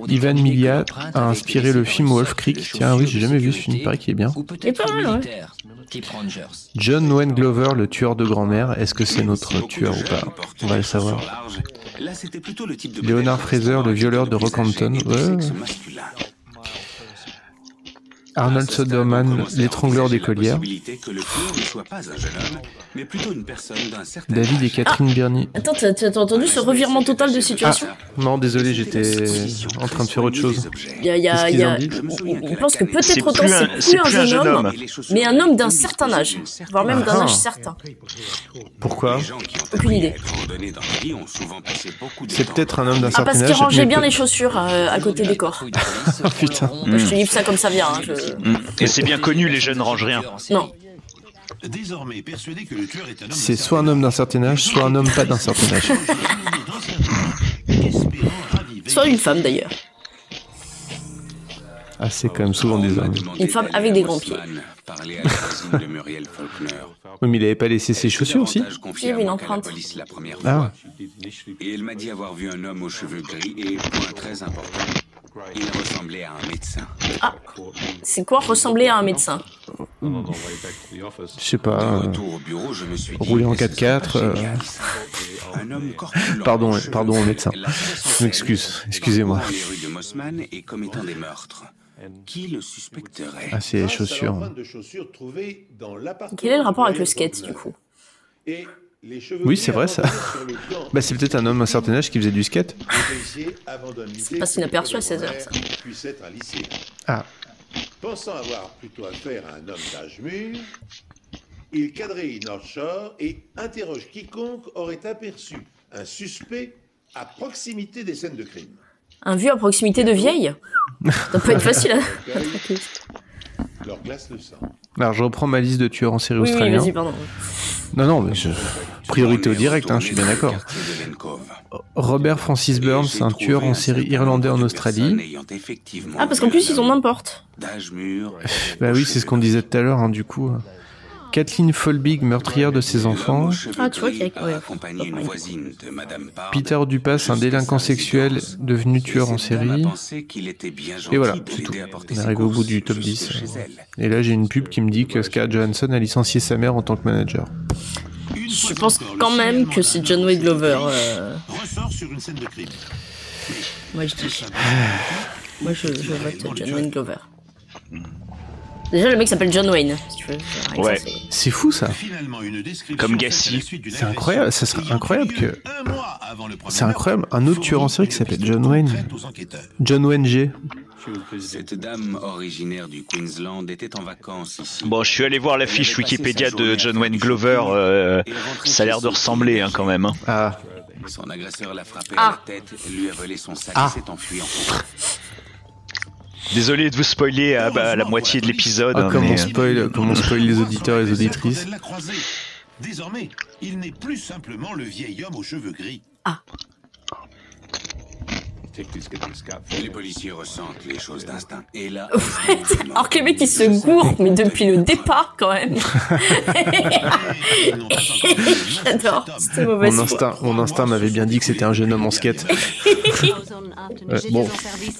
Ivan Milia a inspiré le film Wolf Creek. Tiens, oui, j'ai jamais vu ce film, il paraît qu'il est bien. Peut-être pas mal, ouais. John Wayne Glover, le tueur de grand-mère, est-ce que c'est notre tueur ou pas On va le savoir. Là, c'était plutôt le type de Léonard modèle Fraser, le violeur de Rockhampton. et Ouais, une personne d'un certain David et. Catherine Bernier. Attends, t'as t'as entendu ce revirement total de Ah, situation non, désolé, j'étais en train de faire autre chose. Il y a, il y a, y a- on, on pense que C'est peut-être autant plus un- c'est c'est plus un jeune homme, mais un homme d'un certain âge, voire même d'un Ah. âge certain. Pourquoi? Aucune idée. C'est peut-être un homme d'un Ah, certain parce âge. qu'il rangeait bien les chaussures euh, à côté des corps. Oh, putain. Je te livre ça comme ça vient. hein, je-. Et c'est bien connu, les jeunes rangent rien. Non. Désormais persuadé que le tueur est un homme C'est soit un homme d'un certain âge, soit un homme pas d'un certain âge. Soit une femme d'ailleurs. Ah, c'est quand même souvent des hommes. Une femme avec des grands pieds. Parler à la voisine de Muriel Faulkner. Oui, mais il avait pas laissé ses chaussures aussi Il y avait une empreinte. police la première Ah. fois. Et elle m'a dit avoir vu un homme aux cheveux gris et, point très important, il ressemblait à un médecin. C'est quoi ressembler à un médecin? Je sais pas. euh, Retour au bureau, je me suis dit, rouler en mais ce 4x4. serait euh, Pardon, pardon au médecin. m'excuse, excusez-moi. Dans les rues de Mossman et commettant des meurtres. Qui le suspecterait? Ah, c'est les chaussures. Quel est le rapport avec le skate du coup? Et les cheveux Oui, c'est vrai ça. Bah, c'est peut-être un homme d'un certain âge qui faisait du skate. C'est pas que inaperçu à 16 heures, ça. collaborateur puisse être un lycéen. Ah. Pensant avoir plutôt affaire à un homme d'âge mûr, il quadrille North Shore et interroge quiconque aurait aperçu un suspect à proximité des scènes de crime. Un vieux à proximité de vieille? Ça peut être facile à traquer. Leur glace le sang. Alors, je reprends ma liste de tueurs en série Oui, australiens. pardon. Non, non, mais je... priorité au direct, hein, je suis bien d'accord. Robert Francis Burns, un tueur en série irlandais en Australie. Ah, parce qu'en plus, ils ont n'importe. Bah oui, c'est ce qu'on disait tout à l'heure, hein, du coup. Kathleen Folbig, meurtrière de ses enfants. Ah, tu vois qu'il y a... ouais. une voisine de Madame Parr. Peter Dupas, un délinquant sexuel devenu tueur en série. qu'il était bien Et voilà, c'est tout. On arrivé au bout du top jusque 10. chez elle. Et là, j'ai une pub qui me dit que Scarlett Johansson a licencié sa mère en tant que manager. Je pense quand même que c'est John Wayne Glover. euh, ressort sur une scène de crime. Moi, je dis. Moi, je, je vote John Wayne Glover. Déjà, le mec s'appelle John Wayne, si tu veux. Ouais. c'est- fou ça. Comme Gassi. C'est incroyable, ça serait incroyable que. C'est incroyable, un autre tueur en série qui s'appelle John Wayne. John Wayne G. Cette dame originaire du Queensland était en vacances ici. Bon, je suis allé voir la fiche Wikipédia de John Wayne Glover. euh, ça a l'air de ressembler hein, quand même. hein. Ah, Son agresseur l'a frappé Ah. à la tête, lui a volé son sac Ah. et s'est enfui en courant. Désolé de vous spoiler à, bah, à la moitié de l'épisode. ah, hein, comme, mais, on spoil, comme on spoil les auditeurs et les auditrices. Désormais, il n'est plus simplement le vieil homme aux cheveux gris. Les policiers ressentent les choses d'instinct. Et là, Alors que le mec, il se gourre, mais depuis le départ, quand même. J'adore, c'était mauvaise Mon foi. instinct, mon instinct m'avait bien dit que c'était un jeune homme en skate. Euh, bon,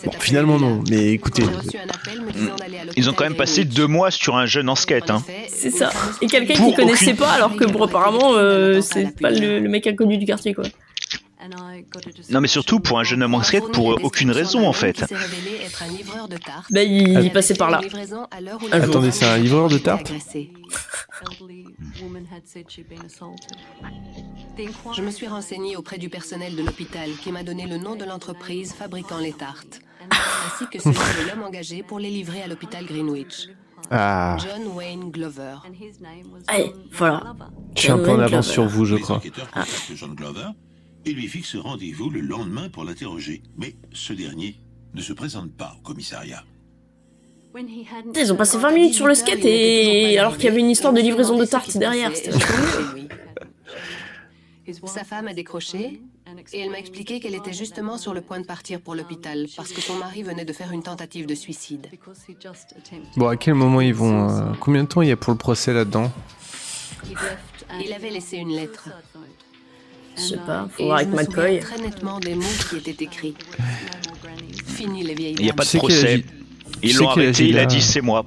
bon, finalement non, mais écoutez, Ils ont quand même passé deux mois sur un jeune en skate. Hein. C'est ça. Et quelqu'un Pour qui connaissait aucune- pas, alors que bon, apparemment, euh, c'est pas le, le mec inconnu du quartier, quoi. Non, mais surtout pour un jeune homme en skate, pour aucune raison en fait. Bah, il, il passait par là. Attendez, c'est un livreur de tarte Je me suis renseignée auprès du personnel de l'hôpital qui m'a donné le nom de l'entreprise fabriquant les tartes, ainsi que celui de l'homme engagé pour les livrer à l'hôpital Greenwich. Ah, John Wayne Glover. Allez, voilà. je suis un peu en avance sur vous, je crois. John Glover et lui fixent rendez-vous le lendemain pour l'interroger. Mais ce dernier ne se présente pas au commissariat. Ils ont passé 20 minutes sur le skate et alors qu'il y avait une histoire de livraison de tartes derrière. Sa femme a décroché et elle m'a expliqué qu'elle était justement sur le point de partir pour l'hôpital parce que son mari venait de faire une tentative de suicide. Bon, à quel moment ils vont... euh, combien de temps il y a pour le procès là-dedans? Il avait laissé une lettre. Je sais pas, faut voir avec McCoy. très nettement des mots qui étaient écrits. Fini les vieilles Il n'y a pas de procès. Ils l'ont arrêté, il a dit c'est moi.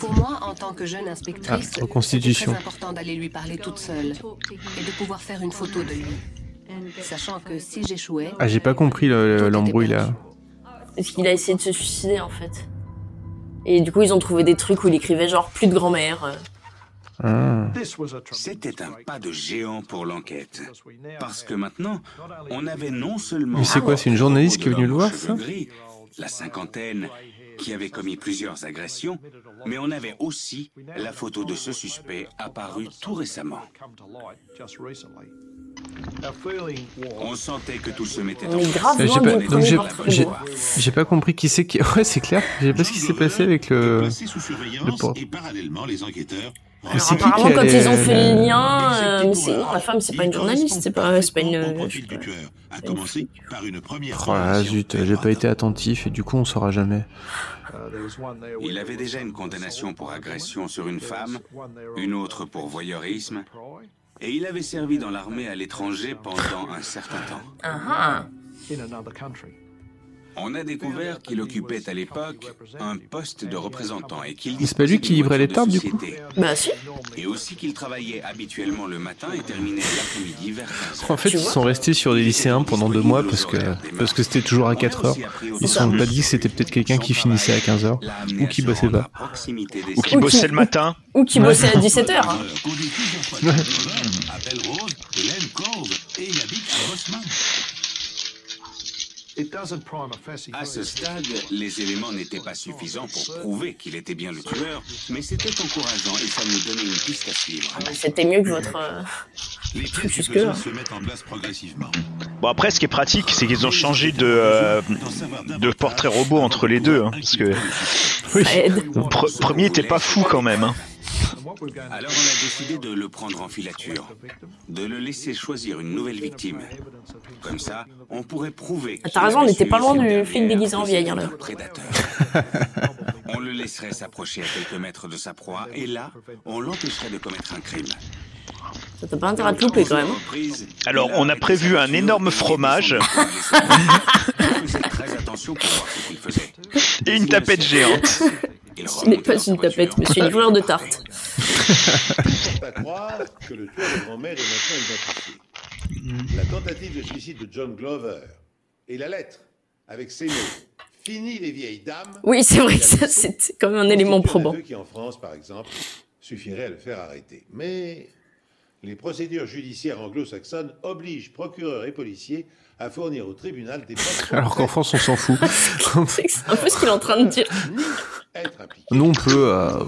Pour moi, en tant que jeune inspectrice, Ah, c'était très important d'aller lui parler toute seule et de pouvoir faire une photo de lui. Sachant que si j'échouais, Ah, j'ai pas compris le- le- l'embrouille là. Est-ce qu'il a essayé de se suicider en fait Et du coup, ils ont trouvé des trucs où il écrivait genre plus de grand-mère. Ah. C'était un pas de géant pour l'enquête. Parce que maintenant, on avait non seulement... Mais c'est quoi, c'est une journaliste qui est venue le voir, ça Gris, la cinquantaine, qui avait commis plusieurs agressions, mais on avait aussi la photo de ce suspect apparu tout récemment. On sentait que tout se mettait en grave Euh, J'ai pas, j'ai, j'ai, j'ai pas compris qui c'est qui. Ouais, c'est clair. Je sais pas ce qui s'est passé avec le. placé sous le surveillance por- et parallèlement les enquêteurs C'est qui Apparemment, quand ils ont fait le lien, euh, mais non, la femme, c'est pas une journaliste, c'est pas, c'est pas une. euh, à commencer par une première Oh là là, zut, j'ai pas été attentif et du coup on saura jamais. Il avait déjà une condamnation pour agression sur une femme, une autre pour voyeurisme, et il avait servi dans l'armée à l'étranger pendant un certain temps. Ah ah. On a découvert qu'il occupait à l'époque un poste de représentant et qu'il c'est pas lui qui livrait les tartes, du coup Bah si. Et aussi qu'il travaillait habituellement le matin et terminait l'après-midi vers 15 heures. En fait, ils sont restés sur des lycéens pendant deux mois parce que parce que c'était toujours à 4 heures. Ils se sont pas dit que c'était peut-être quelqu'un qui finissait à 15 heures ou qui bossait pas. Ou qui bossait le matin. Ou qui bossait à 17h. Hein. appelle Rose, Hélène Cove et il habite à Bosman. À ce stade, les éléments n'étaient pas suffisants pour prouver qu'il était bien le tueur, mais c'était encourageant et ça nous donnait une piste à suivre. Bah, C'était mieux que votre euh, Les pièces puzzle se mettent en place progressivement. Bon après, ce qui est pratique, c'est qu'ils ont changé de euh, de portrait robot entre les deux, hein, parce que pre- premier était pas fou quand même. hein. Alors on a décidé de le prendre en filature, de le laisser choisir une nouvelle victime. Comme ça, on pourrait prouver. Ah, T'as raison, on n'était pas loin du flic déguisé en vieille, hein, là. Prédateur. on le laisserait s'approcher à quelques mètres de sa proie et là, on l'empêcherait de commettre un crime. Ça t'a pas intérêt à te louper quand même. hein. Alors, on a prévu un énorme fromage et une tapette géante. Ce n'est pas une tapette, mais c'est une livreur de tarte. pas croire que le tueur de grand-mère est maintenant identifié. La tentative de suicide de John Glover et la lettre avec ces mots Fini les vieilles dames. Oui, c'est vrai que ça, c'était quand même un élément probant. Qui, en France, par exemple, suffirait à le faire arrêter. Mais les procédures judiciaires anglo-saxonnes obligent procureurs et policiers à fournir au tribunal des preuves Alors qu'en France, on s'en fout. C'est un peu ce qu'il est en train de dire. Nous, on peut. euh, euh,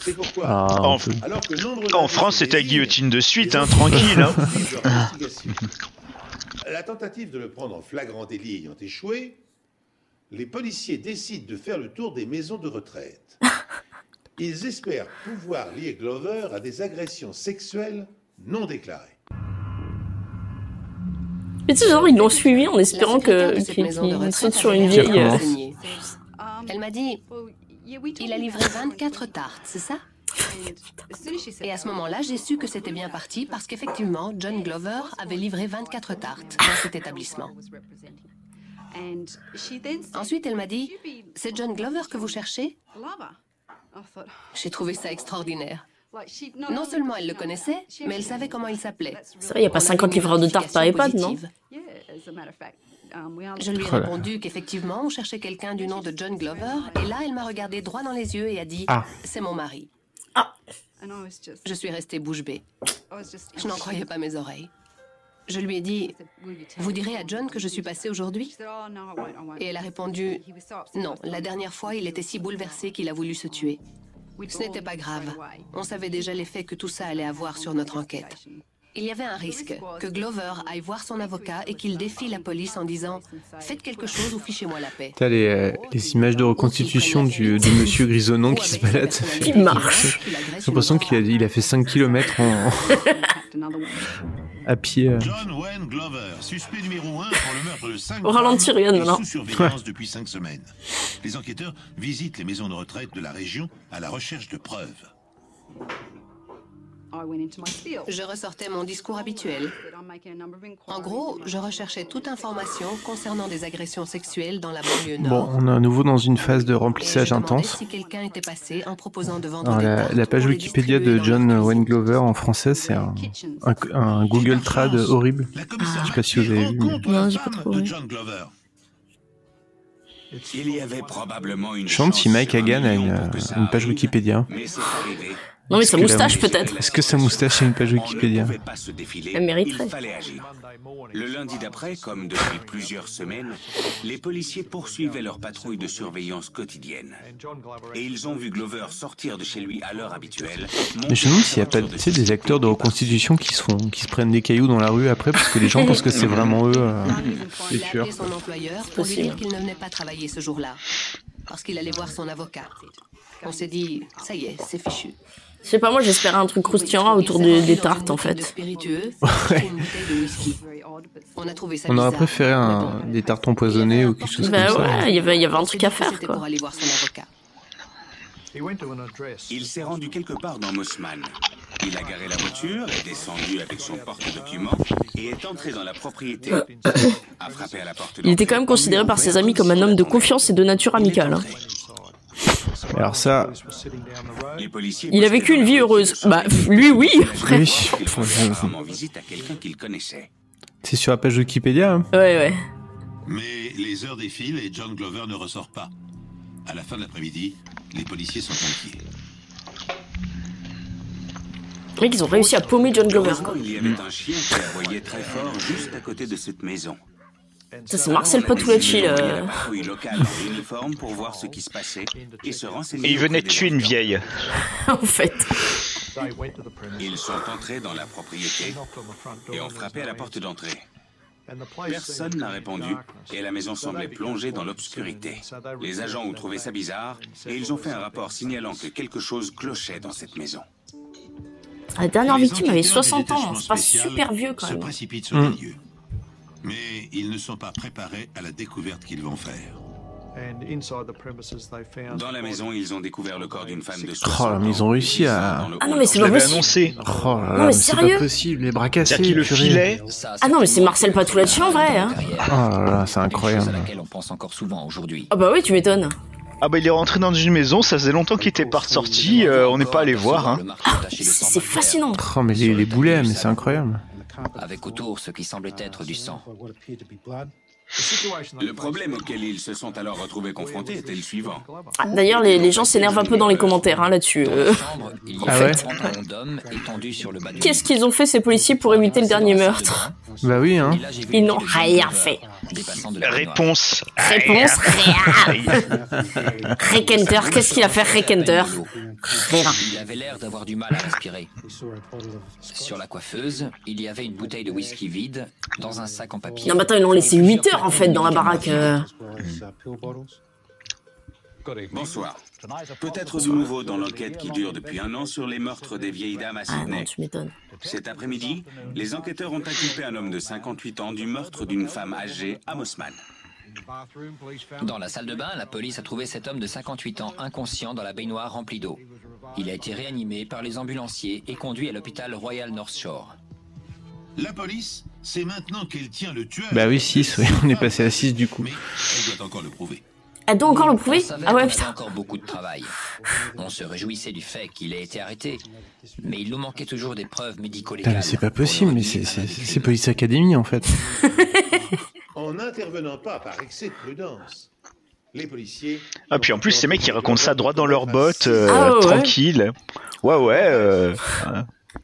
C'est pourquoi, ah, En, on peut- alors que nombre en France, c'était la guillotine de suite, hein, tranquille. Hein. La tentative de le prendre en flagrant délit ayant échoué, les policiers décident de faire le tour des maisons de retraite. Ils espèrent pouvoir lier Glover à des agressions sexuelles non déclarées. Mais tu sais, genre, ils l'ont suivi en espérant qu'il saute sur une vieille. euh. Elle m'a dit, il a livré 24 tartes, c'est ça? Et à ce moment-là, j'ai su que c'était bien parti parce qu'effectivement, John Glover avait livré 24 tartes dans cet établissement. Ensuite, elle m'a dit, c'est John Glover que vous cherchez? J'ai trouvé ça extraordinaire. Non seulement elle le connaissait, mais elle savait comment il s'appelait. C'est vrai, il n'y a pas 50 livreurs de tartes par EHPAD, non Je lui ai Voilà. répondu qu'effectivement, on cherchait quelqu'un du nom de John Glover, et là, elle m'a regardé droit dans les yeux et a dit Ah. C'est mon mari. Ah. Je suis restée bouche bée. Je n'en croyais pas mes oreilles. Je lui ai dit Vous direz à John que je suis passée aujourd'hui? Et elle a répondu Non, la dernière fois, il était si bouleversé qu'il a voulu se tuer. Ce n'était pas grave. On savait déjà l'effet que tout ça allait avoir sur notre enquête. Il y avait un risque que Glover aille voir son avocat et qu'il défie la police en disant Faites quelque chose ou fichez-moi la paix. T'as les, euh, les images de reconstitution du, de monsieur grisonnant qui se balade. Il marche. J'ai l'impression qu'il a, il a fait 5 km en, à pied. euh. John Wayne Glover, suspect numéro 1 pour le meurtre de 5 Au ralenti, regarde, maintenant. sous surveillance depuis 5 semaines. Les enquêteurs visitent les maisons de retraite de la région à la recherche de preuves. Je ressortais mon discours habituel. En gros, je recherchais toute information concernant des agressions sexuelles dans la banlieue Bon, nord. on est à nouveau dans une phase de remplissage intense. si quelqu'un était passé en proposant de vendre Alors, des la, page Wikipédia de John Wayne Glover en français, c'est un, un, un Google Trad horrible. Je sais pas si vous avez vu. mais- Non, j'ai pas trop. Il y avait probablement une demande si Mike Hagan a une, page Wikipédia. Mais c'est arrivé. Non, mais Est-ce sa la- moustache, peut-être. Est-ce que sa moustache a une page Wikipédia. Elle mériterait. Il fallait agir. Le lundi d'après, comme depuis plusieurs semaines, les policiers poursuivaient leur patrouille de surveillance quotidienne. Et ils ont vu Glover sortir de chez lui à l'heure habituelle. Mais je me demande s'il n'y a pas tu sais, des acteurs de reconstitution qui se font, qui se prennent des cailloux dans la rue après parce que les gens pensent que c'est vraiment eux euh, les Il a tueurs. appelé son employeur pour lui dire qu'il ne venait pas travailler ce jour-là, parce qu'il allait voir son avocat. On s'est dit, ça y est, c'est fichu. Je sais pas, moi j'espérais un truc croustillant autour des, des tartes en De fait. Ouais. de. On a trouvé ça On aurait préféré un, des tartes empoisonnées ou quelque chose Bah comme ça. ouais, il y avait, il y avait un truc à faire quoi. Il s'est rendu quelque part dans Mossman. Il a garé la voiture, est descendu avec son porte-documents et est entré dans la propriété. A frappé à la porte Il était quand même considéré par ses amis comme un homme de confiance et de nature amicale. Alors ça, Les policiers Il a vécu une vie heureuse. Bah, lui oui, après. c'est sur la page Wikipédia. hein. Ouais, ouais. Mais les heures défilent et John Glover ne ressort pas. À la fin de l'après-midi, les policiers sont inquiets. Mec, ils ont réussi à paumer John Glover quoi. Il y avait un chien qui aboyait très fort juste à côté de cette maison. Ça c'est Marcel Patulacci La là. patrouille locale en uniforme pour voir ce qui se passait et se renseigner. Et il venait tuer une vieille. en fait. Ils sont entrés dans la propriété et ont frappé à la porte d'entrée. Personne n'a répondu et la maison semblait plongée dans l'obscurité. Les agents ont trouvé ça bizarre et ils ont fait un rapport signalant que quelque chose clochait dans cette maison. La dernière Les victime avait enquêteurs du 60 ans, c'est pas super vieux quand se même. précipitent sur Mm. les lieux. Mais ils ne sont pas préparés à la découverte qu'ils vont faire. Dans la maison, ils ont découvert le corps d'une femme de Oh, 60 mais ils ont réussi à. Ah non mais c'est pas possible. annoncé. Oh là là, Non, mais mais c'est sérieux pas possible, les bras cassés. Le filait. Ah non mais c'est Marcel Patulacci en vrai hein. Oh là là, c'est à incroyable. laquelle on pense encore souvent aujourd'hui. Ah bah oui tu m'étonnes. Ah bah il est rentré dans une maison, ça faisait longtemps qu'il était pas ressorti, euh, on n'est pas allé voir. Hein. C'est c'est fascinant. Oh mais les, les boulets, mais c'est incroyable. Avec autour ce qui semblait être du sang. Le problème auquel ils se sont alors retrouvés confrontés était le suivant. Ah, D'ailleurs les, les gens s'énervent un peu dans les commentaires hein, là-dessus. Euh, Ah ouais Qu'est-ce qu'ils ont fait ces policiers pour éviter le dernier meurtre Bah oui, hein. Ils n'ont rien fait. Dépassant de la baignoire. Réponse. Réponse. Rekenter, qu'est-ce qu'il a fait Rekenter Rien. Il avait l'air d'avoir du mal à respirer. Sur la coiffeuse, il y avait une bouteille de whisky vide dans un sac en papier. Non mais attends ils l'ont laissé 8 heures en fait dans la baraque. euh. Bonsoir. Peut-être du nouveau dans l'enquête qui dure depuis un an sur les meurtres des vieilles dames à Ah non Sydney. tu m'étonnes. Cet après-midi, les enquêteurs ont inculpé un homme de 58 ans du meurtre d'une femme âgée à Mossman. Dans la salle de bain, la police a trouvé cet homme de 58 ans inconscient dans la baignoire remplie d'eau. Il a été réanimé par les ambulanciers et conduit à l'hôpital Royal North Shore. La police, c'est maintenant qu'elle tient le tueur. Bah oui, 6, oui, on est passé à 6 du coup. Mais elle doit encore le prouver. Elle doit encore le prouver Ah ouais putain. avait encore beaucoup de travail. On se réjouissait du fait qu'il ait été arrêté, mais il nous manquait toujours des preuves médico-légales. C'est pas possible, mais c'est Police Academy en fait. En n'intervenant pas par excès de prudence, les policiers. Ah puis en plus ces mecs ils racontent ça droit dans leurs bottes, euh, Ah ouais. tranquille. Ouais ouais. euh,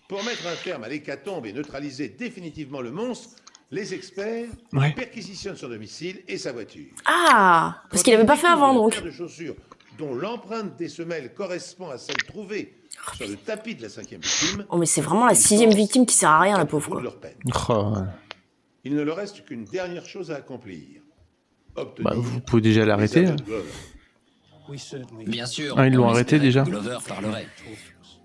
Pour mettre un terme à l'hécatombe et neutraliser définitivement le monstre, les experts Ouais. perquisitionnent son domicile et sa voiture. Ah Parce qu'il avait pas fait avant donc. paire de chaussures dont l'empreinte des semelles correspond à celle trouvée sur le tapis de la cinquième victime. Oh mais c'est vraiment la sixième victime qui sert à rien la au pauvre bout de quoi. leur peine. Oh, ouais. Il ne leur reste qu'une dernière chose à accomplir. Obtenir bah, vous pouvez déjà l'arrêter. hein. Bien sûr. Ah, ils l'ont on arrêté déjà que Glover parlerait.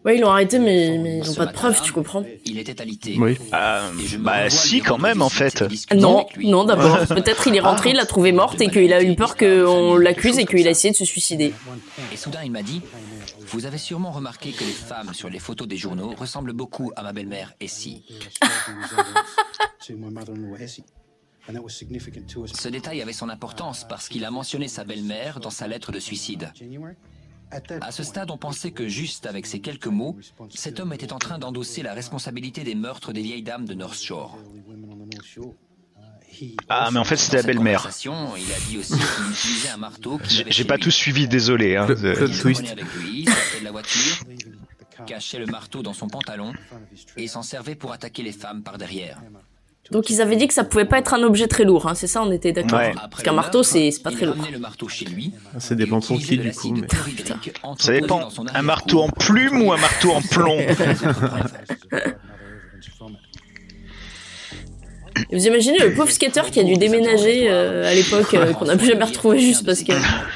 Ouais ils l'ont arrêté mais, mais ils ont Ce pas de preuves tu comprends Il était alité. Oui. me bah si quand même en fait. Non, non d'abord. Peut-être il est rentré, il l'a trouvé morte et qu'il a eu peur qu'on l'accuse et qu'il a essayé de se suicider. Et soudain, il m'a dit Vous avez sûrement remarqué que les femmes sur les photos des journaux ressemblent beaucoup à ma belle-mère Essie. Ce détail avait son importance parce qu'il a mentionné sa belle-mère dans sa lettre de suicide. À ce stade, on pensait que juste avec ces quelques mots, cet homme était en train d'endosser la responsabilité des meurtres des vieilles dames de North Shore. Ah, mais en fait, c'était la belle-mère. J'ai pas tout suivi, désolé. Hein. Plot Euh, twist. cachait le marteau dans son pantalon et s'en servait pour attaquer les femmes par derrière. Donc ils avaient dit que ça pouvait pas être un objet très lourd, hein, c'est ça, on était d'accord. Ouais. Parce qu'un marteau, c'est c'est pas très lourd. le marteau chez lui. Ça dépend pour qui, du coup. mais- Ça dépend. Un marteau en plume ou un marteau en plomb? Et Vous imaginez le pauvre skater qui a dû déménager euh, à l'époque, euh, qu'on n'a plus jamais retrouvé juste parce que.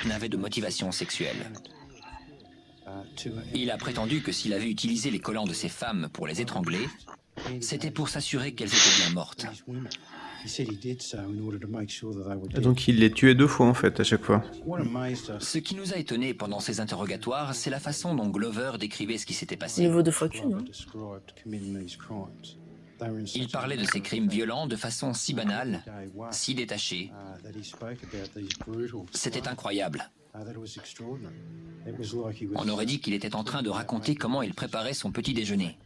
n'avait de motivation sexuelle. Il a prétendu que s'il avait utilisé les collants de ces femmes pour les étrangler, c'était pour s'assurer qu'elles étaient bien mortes. Donc il les tuait deux fois en fait à chaque fois. Ce qui nous a étonnés pendant ces interrogatoires, c'est la façon dont Glover décrivait ce qui s'était passé. Niveau qu'une. hein. Il parlait de ces crimes violents de façon si banale, si détachée. C'était incroyable. On aurait dit qu'il était en train de raconter comment il préparait son petit déjeuner.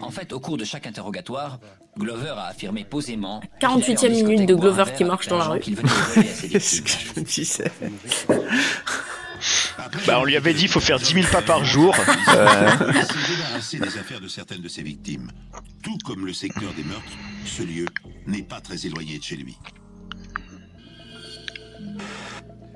En fait, au cours de chaque interrogatoire, Glover a affirmé posément. qu'il allait en 48e minute de Glover qui marche dans la rue. Qu'est-ce que je me disais Bah, on lui avait dit il faut faire 10 000 pas par jour. Euh, Il s'est débarrassé des affaires de certaines de ses victimes. Tout comme le secteur des meurtres, ce lieu n'est pas très éloigné de chez lui.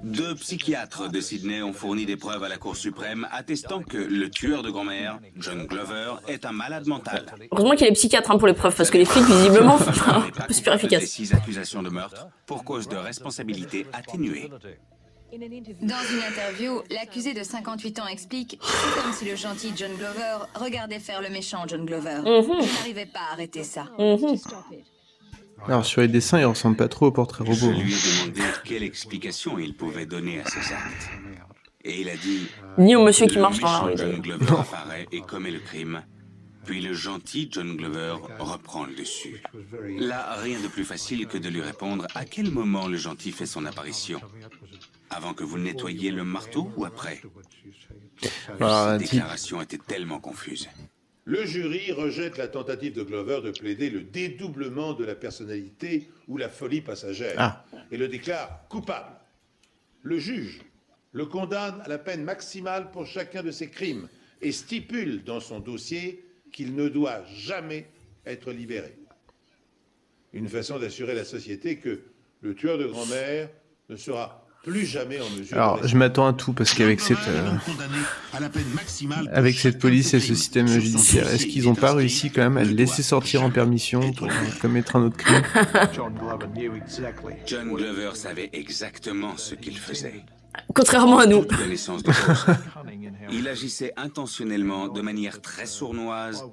Deux psychiatres de Sydney ont fourni des preuves à la Cour suprême attestant que le tueur de grand-mère, John Glover, est un malade mental. Heureusement qu'il y a les psychiatres hein, pour les preuves, parce que les flics, visiblement, enfin, pas c'est super coupable des efficace. six accusations de meurtre pour cause de responsabilité atténuée. Dans une interview, l'accusé de 58 ans explique C'est comme si le gentil John Glover regardait faire le méchant John Glover. Mhm. Il n'arrivait pas à arrêter ça. Mhm. Alors sur les dessins, il ressemble pas trop au portrait Je robot. lui ai demandé quelle explication il pouvait donner à ces actes. Et il a dit Ni au monsieur qui marche dans la rue. John. Glover apparaît et commet le crime. Puis le gentil John Glover reprend le dessus. Là, rien de plus facile que de lui répondre à quel moment le gentil fait son apparition? Avant que vous nettoyiez le marteau ou après? Ah, Cette déclaration était tellement confuse. Le jury rejette la tentative de Glover de plaider le dédoublement de la personnalité ou la folie passagère Ah. et le déclare coupable. Le juge le condamne à la peine maximale pour chacun de ses crimes et stipule dans son dossier qu'il ne doit jamais être libéré. Une façon d'assurer la société que le tueur de grand-mère ne sera plus jamais en mesure Alors de je m'attends à tout parce qu'avec cette euh, à la peine maximale pour avec cette police et ce système judiciaire, est-ce qu'ils il ont est pas réussi quand même à le laisser sortir en permission pour commettre un autre crime? John Glover savait exactement ce qu'il faisait. Contrairement à nous. Il agissait intentionnellement de manière très sournoise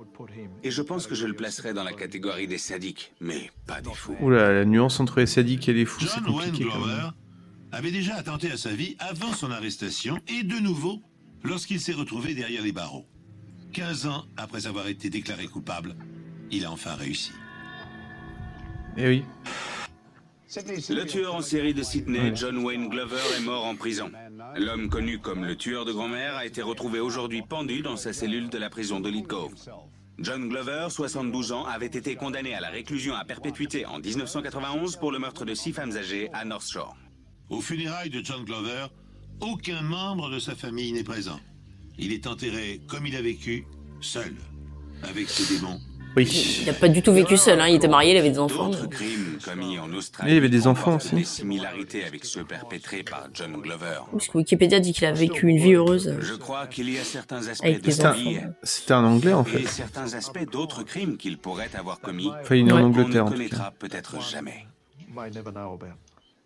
et je pense que je le placerais dans la catégorie des sadiques, mais pas des fous. Oula, la nuance entre les sadiques et les fous, c'est compliqué quand même. Avait déjà attenté à sa vie avant son arrestation et de nouveau lorsqu'il s'est retrouvé derrière les barreaux. 15 ans après avoir été déclaré coupable, il a enfin réussi. Eh oui. Le tueur en série de Sydney, John Wayne Glover, est mort en prison. L'homme connu comme le tueur de grand-mère a été retrouvé aujourd'hui pendu dans sa cellule de la prison de Cove. John Glover, 72 ans, avait été condamné à la réclusion à perpétuité en 1991 pour le meurtre de six femmes âgées à North Shore. Au funérailles de John Glover, aucun membre de sa famille n'est présent. Il est enterré comme il a vécu, seul, avec ses démons. Oui. Il n'a pas du tout vécu seul, hein. il était marié, il avait des enfants. D'autres crimes commis en Australie. Mais il y avait des enfants aussi. Des similarités avec ceux perpétrés par John Glover. Parce que Wikipédia dit qu'il a vécu une vie heureuse. Je crois qu'il y a certains aspects Avec de des sa enfants. vie C'était un anglais en et fait. certains aspects d'autres crimes qu'il pourrait avoir commis. Enfin, il est en. Angleterre On en ne tout connaîtra cas. peut-être jamais.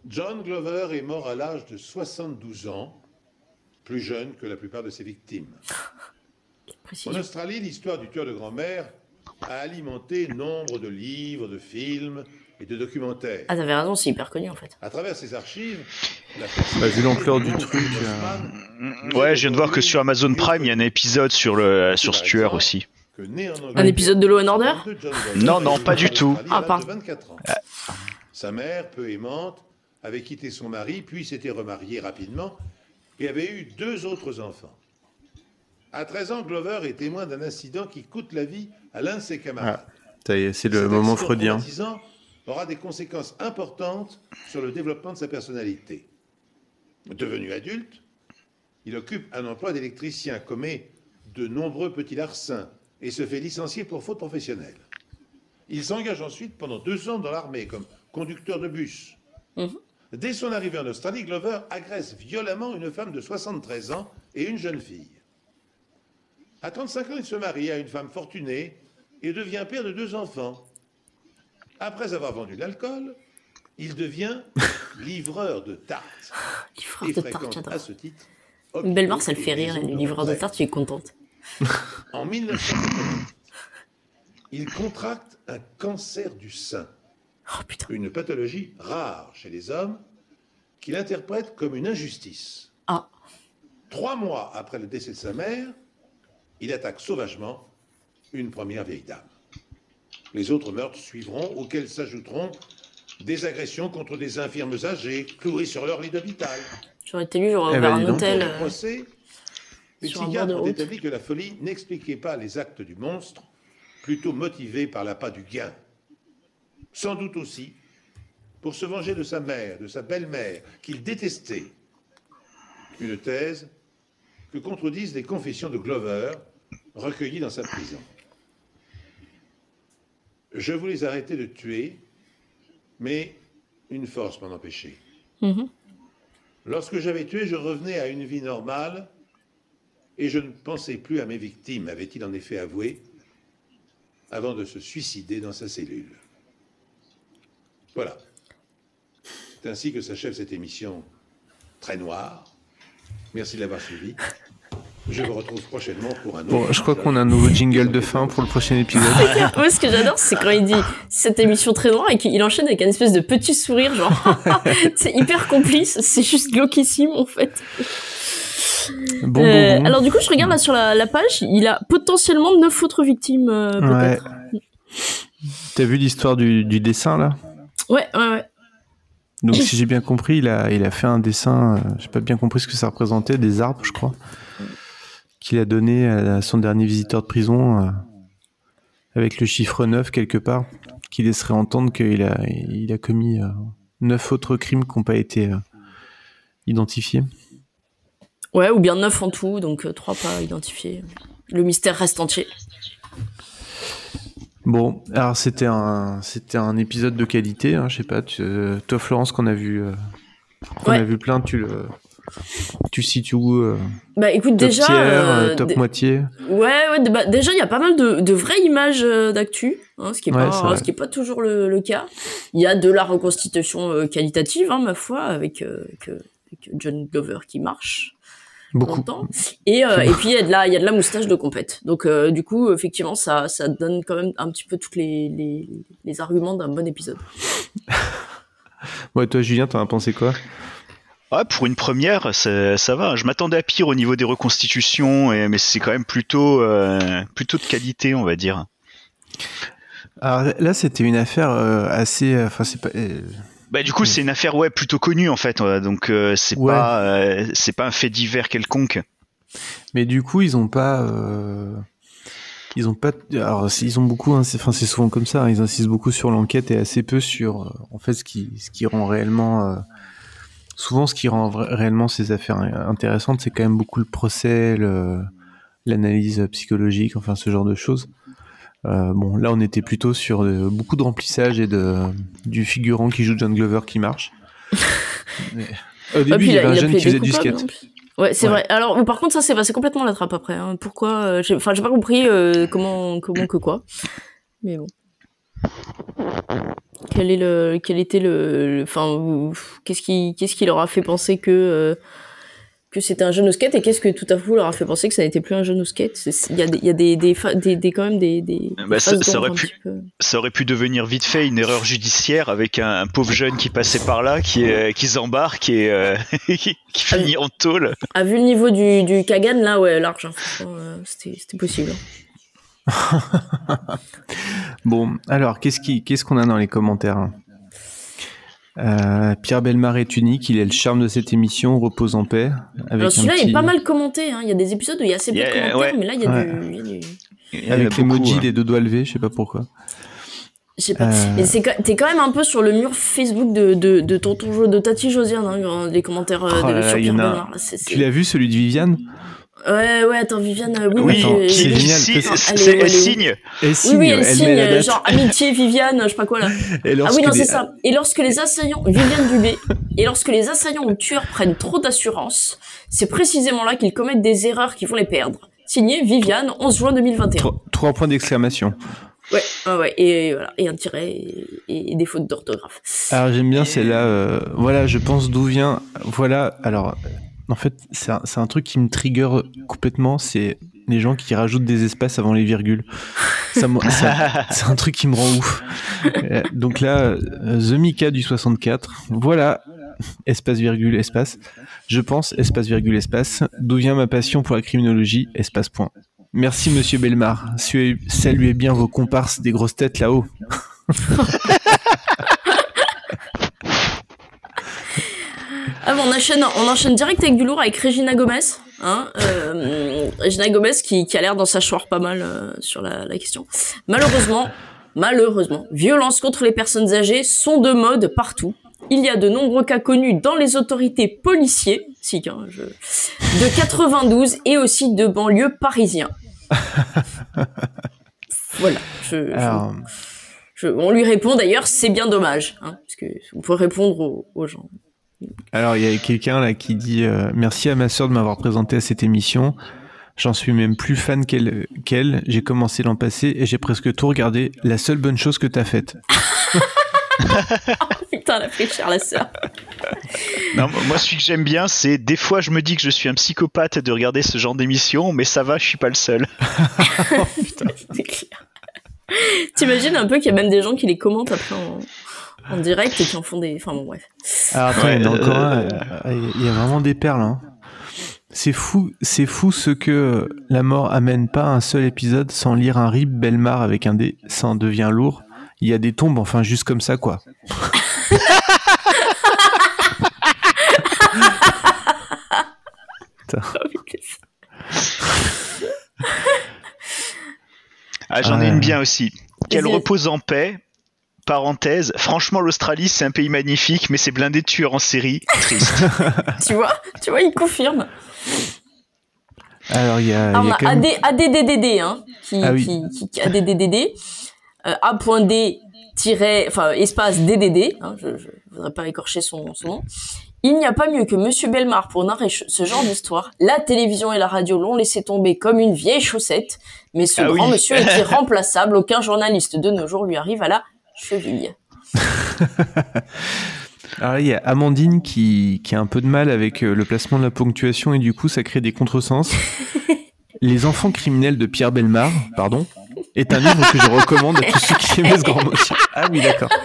John Glover est mort à l'âge de 72 ans, plus jeune que la plupart de ses victimes. En. Australie, l'histoire du tueur de grand-mère a alimenté nombre de livres, de films et de documentaires. Ah, t'avais raison, c'est hyper connu en fait. À travers ces archives, la Bah, vu l'ampleur du truc, euh, Ouais, je viens de voir que sur Amazon Prime, il y a un épisode sur le sur ce tueur aussi. Un épisode de Law and Order Non, non, pas du tout. Ah, pardon. de 24 ans. Sa mère, peu aimante, avait quitté son mari, puis s'était remariée rapidement et avait eu deux autres enfants. À 13 ans, Glover est témoin d'un incident qui coûte la vie à l'un de ses camarades. Ah, ça y est, c'est le moment freudien. aura des conséquences importantes sur le développement de sa personnalité. Devenu adulte, il occupe un emploi d'électricien, commet de nombreux petits larcins et se fait licencier pour faute professionnelle. Il s'engage ensuite pendant deux ans dans l'armée comme conducteur de bus. Dès son arrivée en Australie, Glover agresse violemment une femme de 73 ans et une jeune fille. À 35 ans, il se marie à une femme fortunée et devient père de deux enfants. Après avoir vendu l'alcool, il devient livreur de tartes. Livreur et de tartes, fréquente j'adore. à ce titre Une belle marque, ça le fait rire. Les livreurs de tartes, je suis contente. En 1988, il contracte un cancer du sein. Une pathologie rare chez les hommes qu'il interprète comme une injustice. Ah. Trois mois après le décès de sa mère, il attaque sauvagement une première vieille dame. Les autres meurtres suivront, auxquels s'ajouteront des agressions contre des infirmes âgées clouées sur leur lit d'hôpital. J'aurais été lui, j'aurais Eh ouvert ben, un hôtel. Euh, procès, les psychiatres ont établi que la folie n'expliquait pas les actes du monstre, plutôt motivé par l'appât du gain. Sans doute aussi pour se venger de sa mère, de sa belle-mère, qu'il détestait. Une thèse que contredisent les confessions de Glover recueillies dans sa prison. Je voulais arrêter de tuer, mais une force m'en empêchait. Mhm. Lorsque j'avais tué, je revenais à une vie normale et je ne pensais plus à mes victimes, avait-il en effet avoué, avant de se suicider dans sa cellule. Voilà. C'est ainsi que s'achève cette émission très noire. Merci de l'avoir suivi. Je vous retrouve prochainement pour un autre. Bon, je crois qu'on a un nouveau jingle de fin pour le prochain épisode. Moi, ce que j'adore, c'est quand il dit cette émission très noire et qu'il enchaîne avec un espèce de petit sourire, genre, c'est hyper complice, c'est juste glauquissime, en fait. Bon, Euh, bon, bon. Alors, du coup, je regarde là sur la, la page, il a potentiellement neuf autres victimes, euh, Ouais. T'as vu l'histoire du, du dessin là? Ouais, ouais, ouais. Donc si j'ai bien compris, il a, il a fait un dessin, euh, j'ai pas bien compris ce que ça représentait, des arbres je crois, qu'il a donné à son dernier visiteur de prison euh, avec le chiffre 9 quelque part, qui laisserait entendre qu'il a, il a commis euh, neuf autres crimes qui n'ont pas été euh, identifiés. Ouais, ou bien neuf en tout, donc trois pas identifiés. Le mystère reste entier. Bon, alors c'était un, c'était un épisode de qualité, hein, je sais pas, tu- euh, toi Florence qu'on a vu, euh, qu'on Ouais. a vu plein, tu le, tu situes où euh, Bah écoute, top déjà. tiers, euh, top moitié. Ouais, ouais, bah, déjà il y a pas mal de, de vraies images d'actu, hein, ce qui est Ouais, pas, vrai. ce qui est pas toujours le, le cas. Il y a de la reconstitution qualitative, hein, ma foi, avec, avec, avec John Glover qui marche. Beaucoup. longtemps. Et, euh, et puis il y a de la, il y a de la moustache de compète. Donc euh, du coup, effectivement, ça, ça donne quand même un petit peu tous les, les, les arguments d'un bon épisode. Ouais, toi Julien, t'en as pensé quoi? Ouais, pour une première, ça, ça va. Je m'attendais à pire au niveau des reconstitutions, et, mais c'est quand même plutôt, euh, plutôt de qualité, on va dire. Alors là, c'était une affaire euh, assez, enfin c'est pas, euh, Bah du coup, c'est une affaire ouais plutôt connue en fait, donc euh, c'est Ouais. pas, euh, c'est pas un fait divers quelconque. mais du coup ils ont pas, euh, ils ont pas, alors ils ont beaucoup, hein, c'est, enfin c'est souvent comme ça, hein, ils insistent beaucoup sur l'enquête et assez peu sur, euh, en fait ce qui, ce qui rend réellement, euh, souvent ce qui rend réellement ces affaires intéressantes, c'est quand même beaucoup le procès, le- l'analyse psychologique, enfin ce genre de choses. Euh, bon, là, on était plutôt sur euh, beaucoup de remplissage et de du figurant qui joue John Glover qui marche. Mais- Au début, Ah, il y avait un jeune qui faisait du skate. plus. Ouais, c'est Ouais. vrai. Alors, par contre, ça, c'est passé complètement la trappe après. hein. Pourquoi euh, j'ai- Enfin, j'ai pas compris euh, comment, comment que quoi. Mais bon. Quel est le, quel était le, enfin, qu'est-ce qui, qu'est-ce qui leur a fait penser que euh, que c'était un jeune au skate et qu'est-ce que tout à coup leur a fait penser que ça n'était plus un jeune au skate? Il y a, des- il y a des, des, fa- des, des- quand même des, des, Bah, des ça, aurait pu, peu. ça aurait pu devenir vite fait une erreur judiciaire avec un, un pauvre jeune qui passait par là, qui, euh, qui s'embarque et euh, qui finit en tôle. Ah, vu le niveau du, du Kagan, là, ouais, large. hein. Euh, c'était, c'était possible. Bon, alors, qu'est-ce qui, qu'est-ce qu'on a dans les commentaires hein? Euh, Pierre Belmar est unique, il est le charme de cette émission, repose en paix. Avec Alors celui-là il petit- est pas mal commenté. Hein. Il y a des épisodes où il y a assez peu Yeah, de commentaires, ouais. mais là il y a Ouais. du. il y a du- Il y en a Avec l'emoji ouais. des deux doigts levés, je sais pas pourquoi. J'ai pas. Euh. Mais c'est quand- t'es quand même un peu sur le mur Facebook de, de, de tonton de Tati Josiane, hein, les commentaires euh, Oh de, là sur Pierre a- c'est- c'est- Tu l'as vu celui de Viviane? Ouais, ouais, attends, Viviane, euh, oui, Oui, oui, c'est génial, si- c'est- Elle est- elle signe. Elle Oui, signe, oui, elle, elle signe, euh, genre amitié, Viviane, je sais pas quoi là. Et Ah oui, non, les- c'est ça. Et lorsque les assaillants, Viviane Dubé, et lorsque les assaillants ou tueurs prennent trop d'assurance, c'est précisément là qu'ils commettent des erreurs qui vont les perdre. Signé Viviane, 11 juin 2021. Trois, trois points d'exclamation. Ouais, ouais, ouais, et voilà, et un tiret, et, et des fautes d'orthographe. Alors j'aime bien celle-là. euh, voilà, je pense d'où vient. Voilà. Alors, en fait, c'est un, c'est un truc qui me trigger complètement. C'est les gens qui rajoutent des espaces avant les virgules. Ça, me- ça- c'est un truc qui me rend ouf. Euh, Donc là, euh, The Mika du 64. Voilà. Espace virgule espace. Je pense espace virgule espace. D'où vient ma passion pour la criminologie? Espace point. Merci Monsieur Belmar. Saluez bien vos comparses des grosses têtes là-haut. Ah bon, on enchaîne, on enchaîne direct avec du lourd avec Regina Gomez. Hein, euh, Regina Gomez qui, qui a l'air d'en sachoir pas mal euh, sur la, la question. Malheureusement, malheureusement, violences contre les personnes âgées sont de mode partout. Il y a de nombreux cas connus dans les autorités policiers, si, hein, je- de 92 et aussi de banlieues parisiens. voilà. Je, je- je- on lui répond d'ailleurs, c'est bien dommage, hein, parce que on peut répondre aux, aux gens. Alors, il y a quelqu'un là qui dit euh, Merci à ma sœur de m'avoir présenté à cette émission. J'en suis même plus fan qu'elle. qu'elle. J'ai commencé l'an passé et j'ai presque tout regardé. La seule bonne chose que t'as faite. Putain, elle a pris cher la sœur. Non, moi, celui que j'aime bien, c'est des fois, je me dis que je suis un psychopathe de regarder ce genre d'émission, mais ça va, je suis pas le seul. Clair. T'imagines un peu qu'il y a même des gens qui les commentent après en, en direct et qui en font des. Enfin bon, bref. Alors, attends, Ouais, il y en a encore euh, un. euh, Il y a vraiment des perles. Hein. C'est fou, c'est fou ce que la mort amène pas un seul épisode sans lire un rip Belmar avec un dé. Ça en devient lourd. Il y a des tombes, enfin, juste comme ça, quoi. Putain. Ah, j'en ai une bien aussi. Qu'elle repose en paix. Parenthèse. Franchement, l'Australie, c'est un pays magnifique, mais c'est blindé de tueurs en série. Triste. Tu vois Tu vois, il confirme. Alors, il y a. Il y on a a quand même- AD, ADDDD, hein, qui, Ah oui. qui, qui, qui- ADDDD, euh, A.D, tiret, enfin, espace DDD, hein, je, je voudrais pas écorcher son, son nom. Il n'y a pas mieux que Monsieur Belmar pour narrer ce genre d'histoire. La télévision et la radio l'ont laissé tomber comme une vieille chaussette, mais ce Ah grand oui. monsieur est irremplaçable. Aucun journaliste de nos jours lui arrive à la cheville. Alors là, il y a Amandine qui, qui a un peu de mal avec euh, le placement de la ponctuation et du coup ça crée des contresens. Les enfants criminels de Pierre Belmar, pardon, est un livre que je recommande à tous ceux qui aiment ce grand monsieur. Ah oui, d'accord.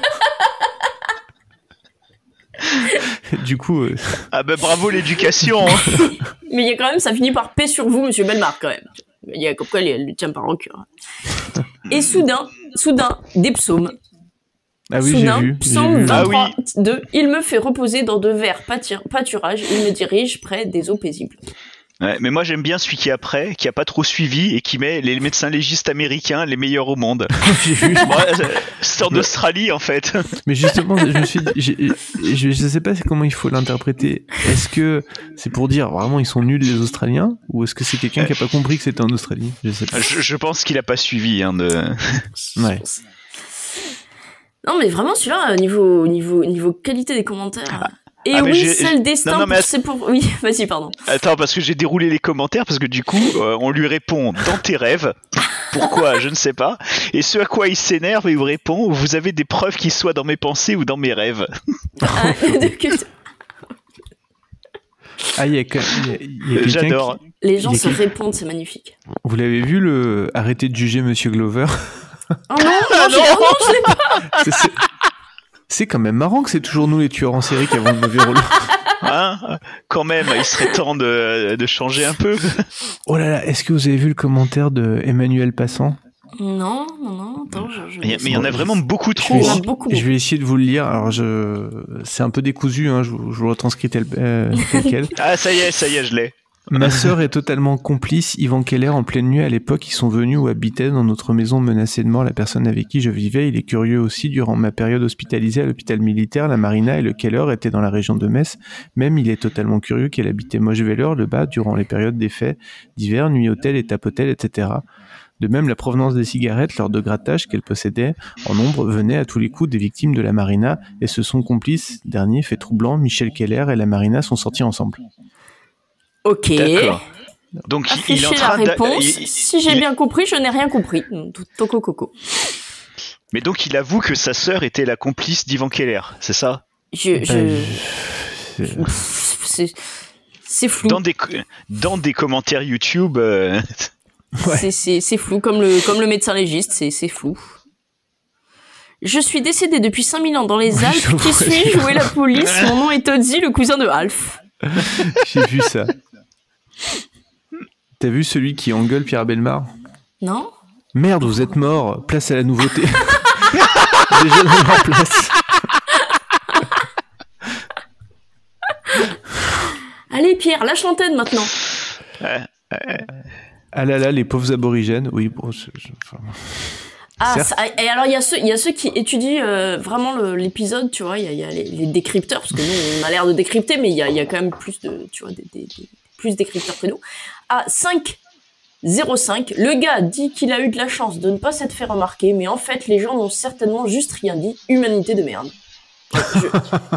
Du coup, euh, ah ben bravo l'éducation. hein. Mais il y a quand même, ça finit par paix sur vous, Monsieur Belmar, quand même. Il y a comme quoi, elle le tient par cœur. Et soudain, soudain, des psaumes. Ah oui, Soudain, vu. psaume vu. 23, 2, il me fait reposer dans de verts pâturages, il me dirige près des eaux paisibles. Ouais, mais moi j'aime bien celui qui est après, qui a pas trop suivi et qui met les médecins légistes américains les meilleurs au monde. J'ai vu. Moi, euh, c'est en Australie en fait. Mais justement, je me suis dit, je, je sais pas comment il faut l'interpréter. Est-ce que c'est pour dire vraiment ils sont nuls les Australiens ou est-ce que c'est quelqu'un qui a pas compris que c'était en Australie? Je sais pas. Je, je pense qu'il a pas suivi. Hein, de... Ouais. Non, mais vraiment, celui-là, euh, niveau, niveau, niveau qualité des commentaires. Et Ah, mais oui, j'ai- c'est le destin, non, non, c'est pour... Oui, vas-y, pardon. Attends, parce que j'ai déroulé les commentaires, parce que du coup, euh, on lui répond dans tes rêves. Pourquoi Je ne sais pas. Et ce à quoi il s'énerve, il vous répond Vous avez des preuves qu'il soit dans mes pensées ou dans mes rêves Ah, Ah, il y a, J'adore. qui- Les gens se répondent, c'est magnifique. Vous l'avez vu le arrêtez de juger Monsieur Glover? Oh non, non, non, je l'ai pas C'est- c'est- C'est quand même marrant que c'est toujours nous les tueurs en série qui avons le mauvais rôle. Hein Quand même, il serait temps de, de changer un peu. Oh là là, est-ce que vous avez vu le commentaire de Emmanuel Passant? Non, non, non, attends, je... je mais il y en a vraiment beaucoup je trop. vais, beaucoup, je vais essayer de vous le lire. Alors, je, c'est un peu décousu. Hein, je, vous- je vous le retranscris tel, euh, tel quel. Ah, ça y est, ça y est, je l'ai. Ma sœur est totalement complice. Yvan Keller, en pleine nuit à l'époque, ils sont venus ou habitaient dans notre maison menacée de mort la personne avec qui je vivais. Il est curieux aussi, durant ma période hospitalisée à l'hôpital militaire, la Marina et le Keller étaient dans la région de Metz. Même il est totalement curieux qu'elle habitait Moscheweller, le bas, durant les périodes des faits d'hiver, nuit hôtel, étape hôtel, etc. De même, la provenance des cigarettes lors de grattage qu'elle possédait en nombre venait à tous les coups des victimes de la Marina et ce son complice, dernier fait troublant, Michel Keller et la Marina sont sortis ensemble. Ok. Donc il- il est en la train de- réponse. il- si j'ai il- bien compris, je n'ai rien compris. Tout- Toco coco. Mais donc il avoue que sa sœur était la complice d'Ivan Keller, c'est ça? Je, je... Ben, c'est flou. dans des, dans des commentaires YouTube. euh, C'est- C'est c'est flou, comme le, comme le médecin légiste, c'est c'est flou. Je suis décédé depuis 5000 ans dans les Alpes. je Qui vois. suis-je? Où est la police? Mon nom est Todzi, le cousin de Alf. J'ai vu ça. T'as vu celui qui engueule Pierre Belmar? Non Merde, vous êtes mort. Place à la nouveauté. Déjà dans leur place. Allez Pierre, lâche l'antenne maintenant. Ah là là, les pauvres aborigènes. Oui, bon, je- enfin, Ah, ça- et alors il y a ceux, y a ceux qui étudient euh, vraiment l'épisode, tu vois. Il y a, il y a les, les décrypteurs parce que nous on a l'air de décrypter, mais il y a, il y a quand même plus de, tu vois, des, des- des- plus décrypteurs que nous. À 5 05, le gars dit qu'il a eu de la chance de ne pas s'être fait remarquer, mais en fait les gens n'ont certainement juste rien dit. Humanité de merde. Je,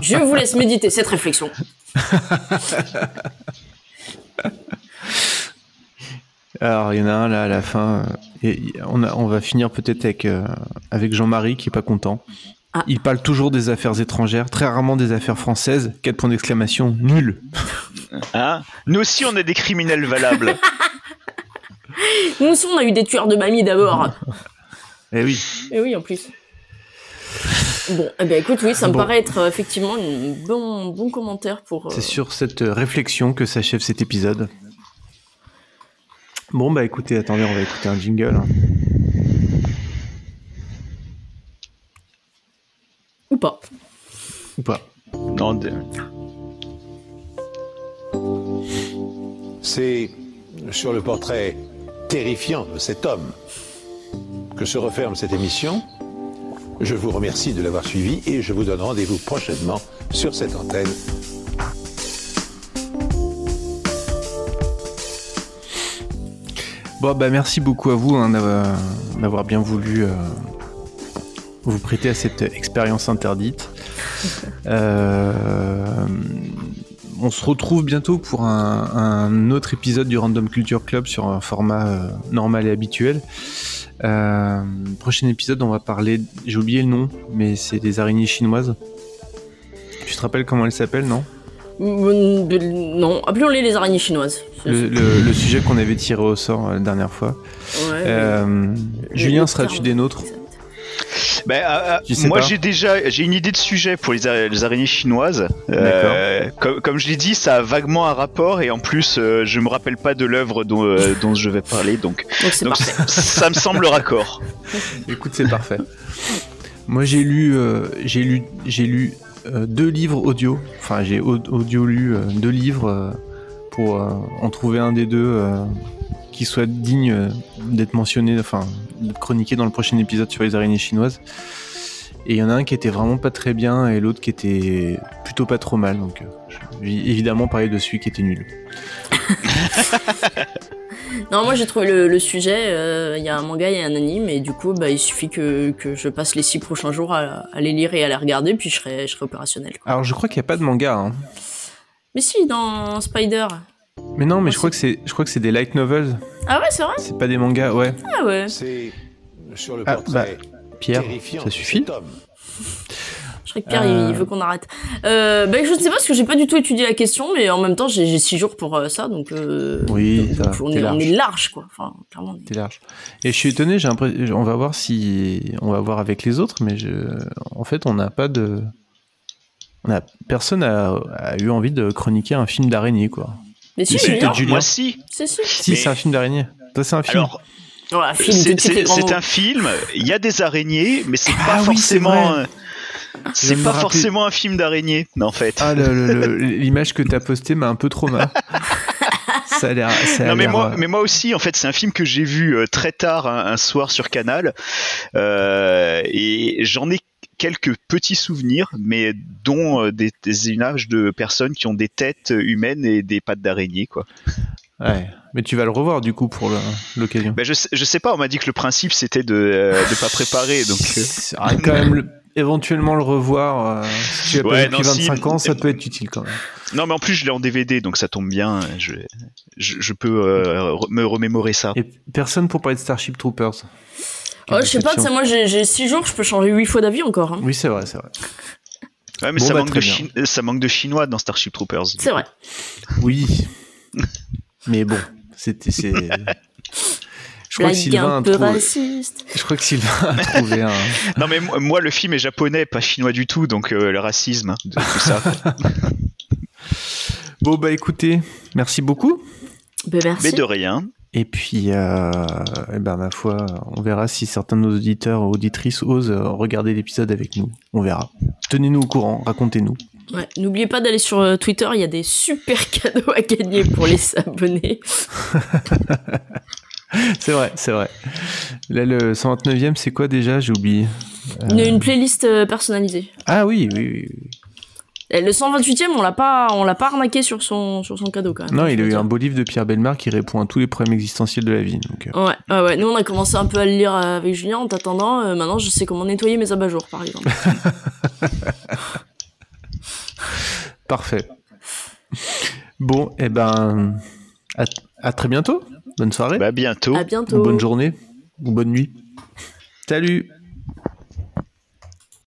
je vous laisse méditer cette réflexion. Alors, il y en a un là à la fin. et on, a- on va finir peut-être avec, euh, avec Jean-Marie qui est pas content. Il parle toujours des affaires étrangères, très rarement des affaires françaises. 4 points d'exclamation, nul. Hein Nous aussi on est des criminels valables. Nous aussi on a eu des tueurs de mamie d'abord. Eh oui. Et oui, en plus. Bon, eh ben écoute, oui, ça me Bon. paraît être euh, effectivement un bon, bon commentaire pour. euh, C'est sur cette euh, réflexion que s'achève cet épisode. Bon, bah écoutez, attendez, on va écouter un jingle. hein. Ou pas. Ou pas. Non, de- C'est sur le portrait terrifiant de cet homme que se referme cette émission. Je vous remercie de l'avoir suivi et je vous donne rendez-vous prochainement sur cette antenne. Bon, bah merci beaucoup à vous hein, d'avoir bien voulu euh, vous prêter à cette expérience interdite. Euh, on se retrouve bientôt pour un, un autre épisode du Random Culture Club sur un format euh, normal et habituel. Euh, prochain épisode, on va parler. J'ai oublié le nom, mais c'est des araignées chinoises. Tu te rappelles comment elles s'appellent, non? Mm, de- Non, appelons-les les araignées chinoises. le, le- le sujet qu'on avait tiré au sort euh, la dernière fois. Ouais, Euh, Julien, seras-tu des nôtres? Ben, euh, euh, moi j'ai déjà j'ai une idée de sujet pour les, ara- les araignées chinoises. Euh, comme, comme je l'ai dit, ça a vaguement un rapport et en plus euh, je me rappelle pas de l'œuvre dont, euh, dont je vais parler donc, ça me semble raccord. Écoute, c'est parfait. Moi, j'ai lu, euh, j'ai lu, j'ai lu euh, deux livres audio. Enfin, j'ai au- audio lu euh, deux livres euh, pour euh, en trouver un des deux euh, qui soit digne d'être mentionné, enfin, d'être chroniqué dans le prochain épisode sur les araignées chinoises. Et il y en a un qui était vraiment pas très bien et l'autre qui était plutôt pas trop mal. Donc, euh, je vais évidemment parler de celui qui était nul. Non, moi j'ai trouvé le, le sujet. euh, Il y a un manga et un anime, et du coup, bah, il suffit que, que je passe les six prochains jours à, à les lire et à les regarder, puis je serai, je serai opérationnel. quoi. Alors, je crois qu'il n'y a pas de manga. hein. Mais si, dans Spider. Mais non, mais je crois que c'est, je crois que c'est des light novels. Ah ouais, c'est vrai? C'est pas des mangas, ouais. Ah ouais. C'est sur le Ah, bah, Pierre, ça suffit. Je crois que Pierre, Euh. il veut qu'on arrête. Euh, bah, je ne sais pas parce que j'ai pas du tout étudié la question, mais en même temps, j'ai six jours pour euh, ça, donc. euh, Oui, ça donc on, est, on large. est large, quoi. Enfin, clairement. on est- large. Et je suis étonné, j'ai l'impression, on va voir si, on va voir avec les autres, mais je, en fait, on n'a pas de, on a, personne a, a eu envie de chroniquer un film d'araignée, quoi. Mais si, Mais Julien. Moi si. Si, si. Si, Mais- c'est un film d'araignée. Toi, c'est un film. Alors c'est un film, il y a des araignées, mais c'est Ah pas oui, forcément c'est pas rappeler. forcément un film d'araignée en fait. Ah, le- le- le- l'image que t'as postée m'a un peu trauma. ça a l'air. Non mais moi, euh, mais moi aussi en fait c'est un film que j'ai vu euh, très tard un, un soir sur Canal euh, et j'en ai quelques petits souvenirs mais dont euh, des, des images de personnes qui ont des têtes humaines et des pattes d'araignée quoi. Ouais. Mais tu vas le revoir du coup pour l'occasion. Ben je, sais- je sais pas on m'a dit que le principe c'était de euh, de pas préparer donc. euh, Ah, quand même le- éventuellement le revoir. euh, si tu pas Ouais, depuis non, si. 25 ans, ça peut être utile quand même. Non mais en plus je l'ai en DVD donc ça tombe bien je je, je peux euh, me remémorer ça. Et personne pour parler de Starship Troopers. Oh, je sais pas, moi j'ai j'ai six jours, je peux changer huit fois d'avis encore. hein. Oui, c'est vrai, c'est vrai. Ouais mais Bon, ça, bah, manque de chi- ça manque de chinois dans Starship Troopers. C'est vrai. Oui. Mais bon, c'était. c'est- Je crois que Blague Sylvain un a peu trouvé. raciste. Je crois que Sylvain a trouvé un. Non mais moi, moi, le film est japonais, pas chinois du tout, donc euh, le racisme, de tout ça. Bon bah écoutez, merci beaucoup. Ben, merci. Mais de rien. Et puis, euh, eh ben ma foi, on verra si certains de nos auditeurs ou auditrices osent euh, regarder l'épisode avec nous. On verra. Tenez-nous au courant, racontez-nous. Ouais, N'oubliez pas d'aller sur euh, Twitter, il y a des super cadeaux à gagner pour les abonnés. C'est vrai, c'est vrai. Là, le 129e, c'est quoi déjà? J'ai oublié. Euh, Une, une playlist euh, personnalisée. Ah oui, oui, oui. Et le 128e, on l'a pas, on l'a pas arnaqué sur son, sur son cadeau quand même. Non, il a eu dire. un beau livre de Pierre Belmar qui répond à tous les problèmes existentiels de la vie. Donc, euh, Ouais, ouais, ouais. Nous, on a commencé un peu à le lire euh, avec Julien en t'attendant. euh, maintenant, je sais comment nettoyer mes abat-jours, par exemple. parfait. Bon, et ben, à, à très bientôt. Bonne soirée. Bah bientôt. À bientôt. Ou bonne journée. Ou bonne nuit. Salut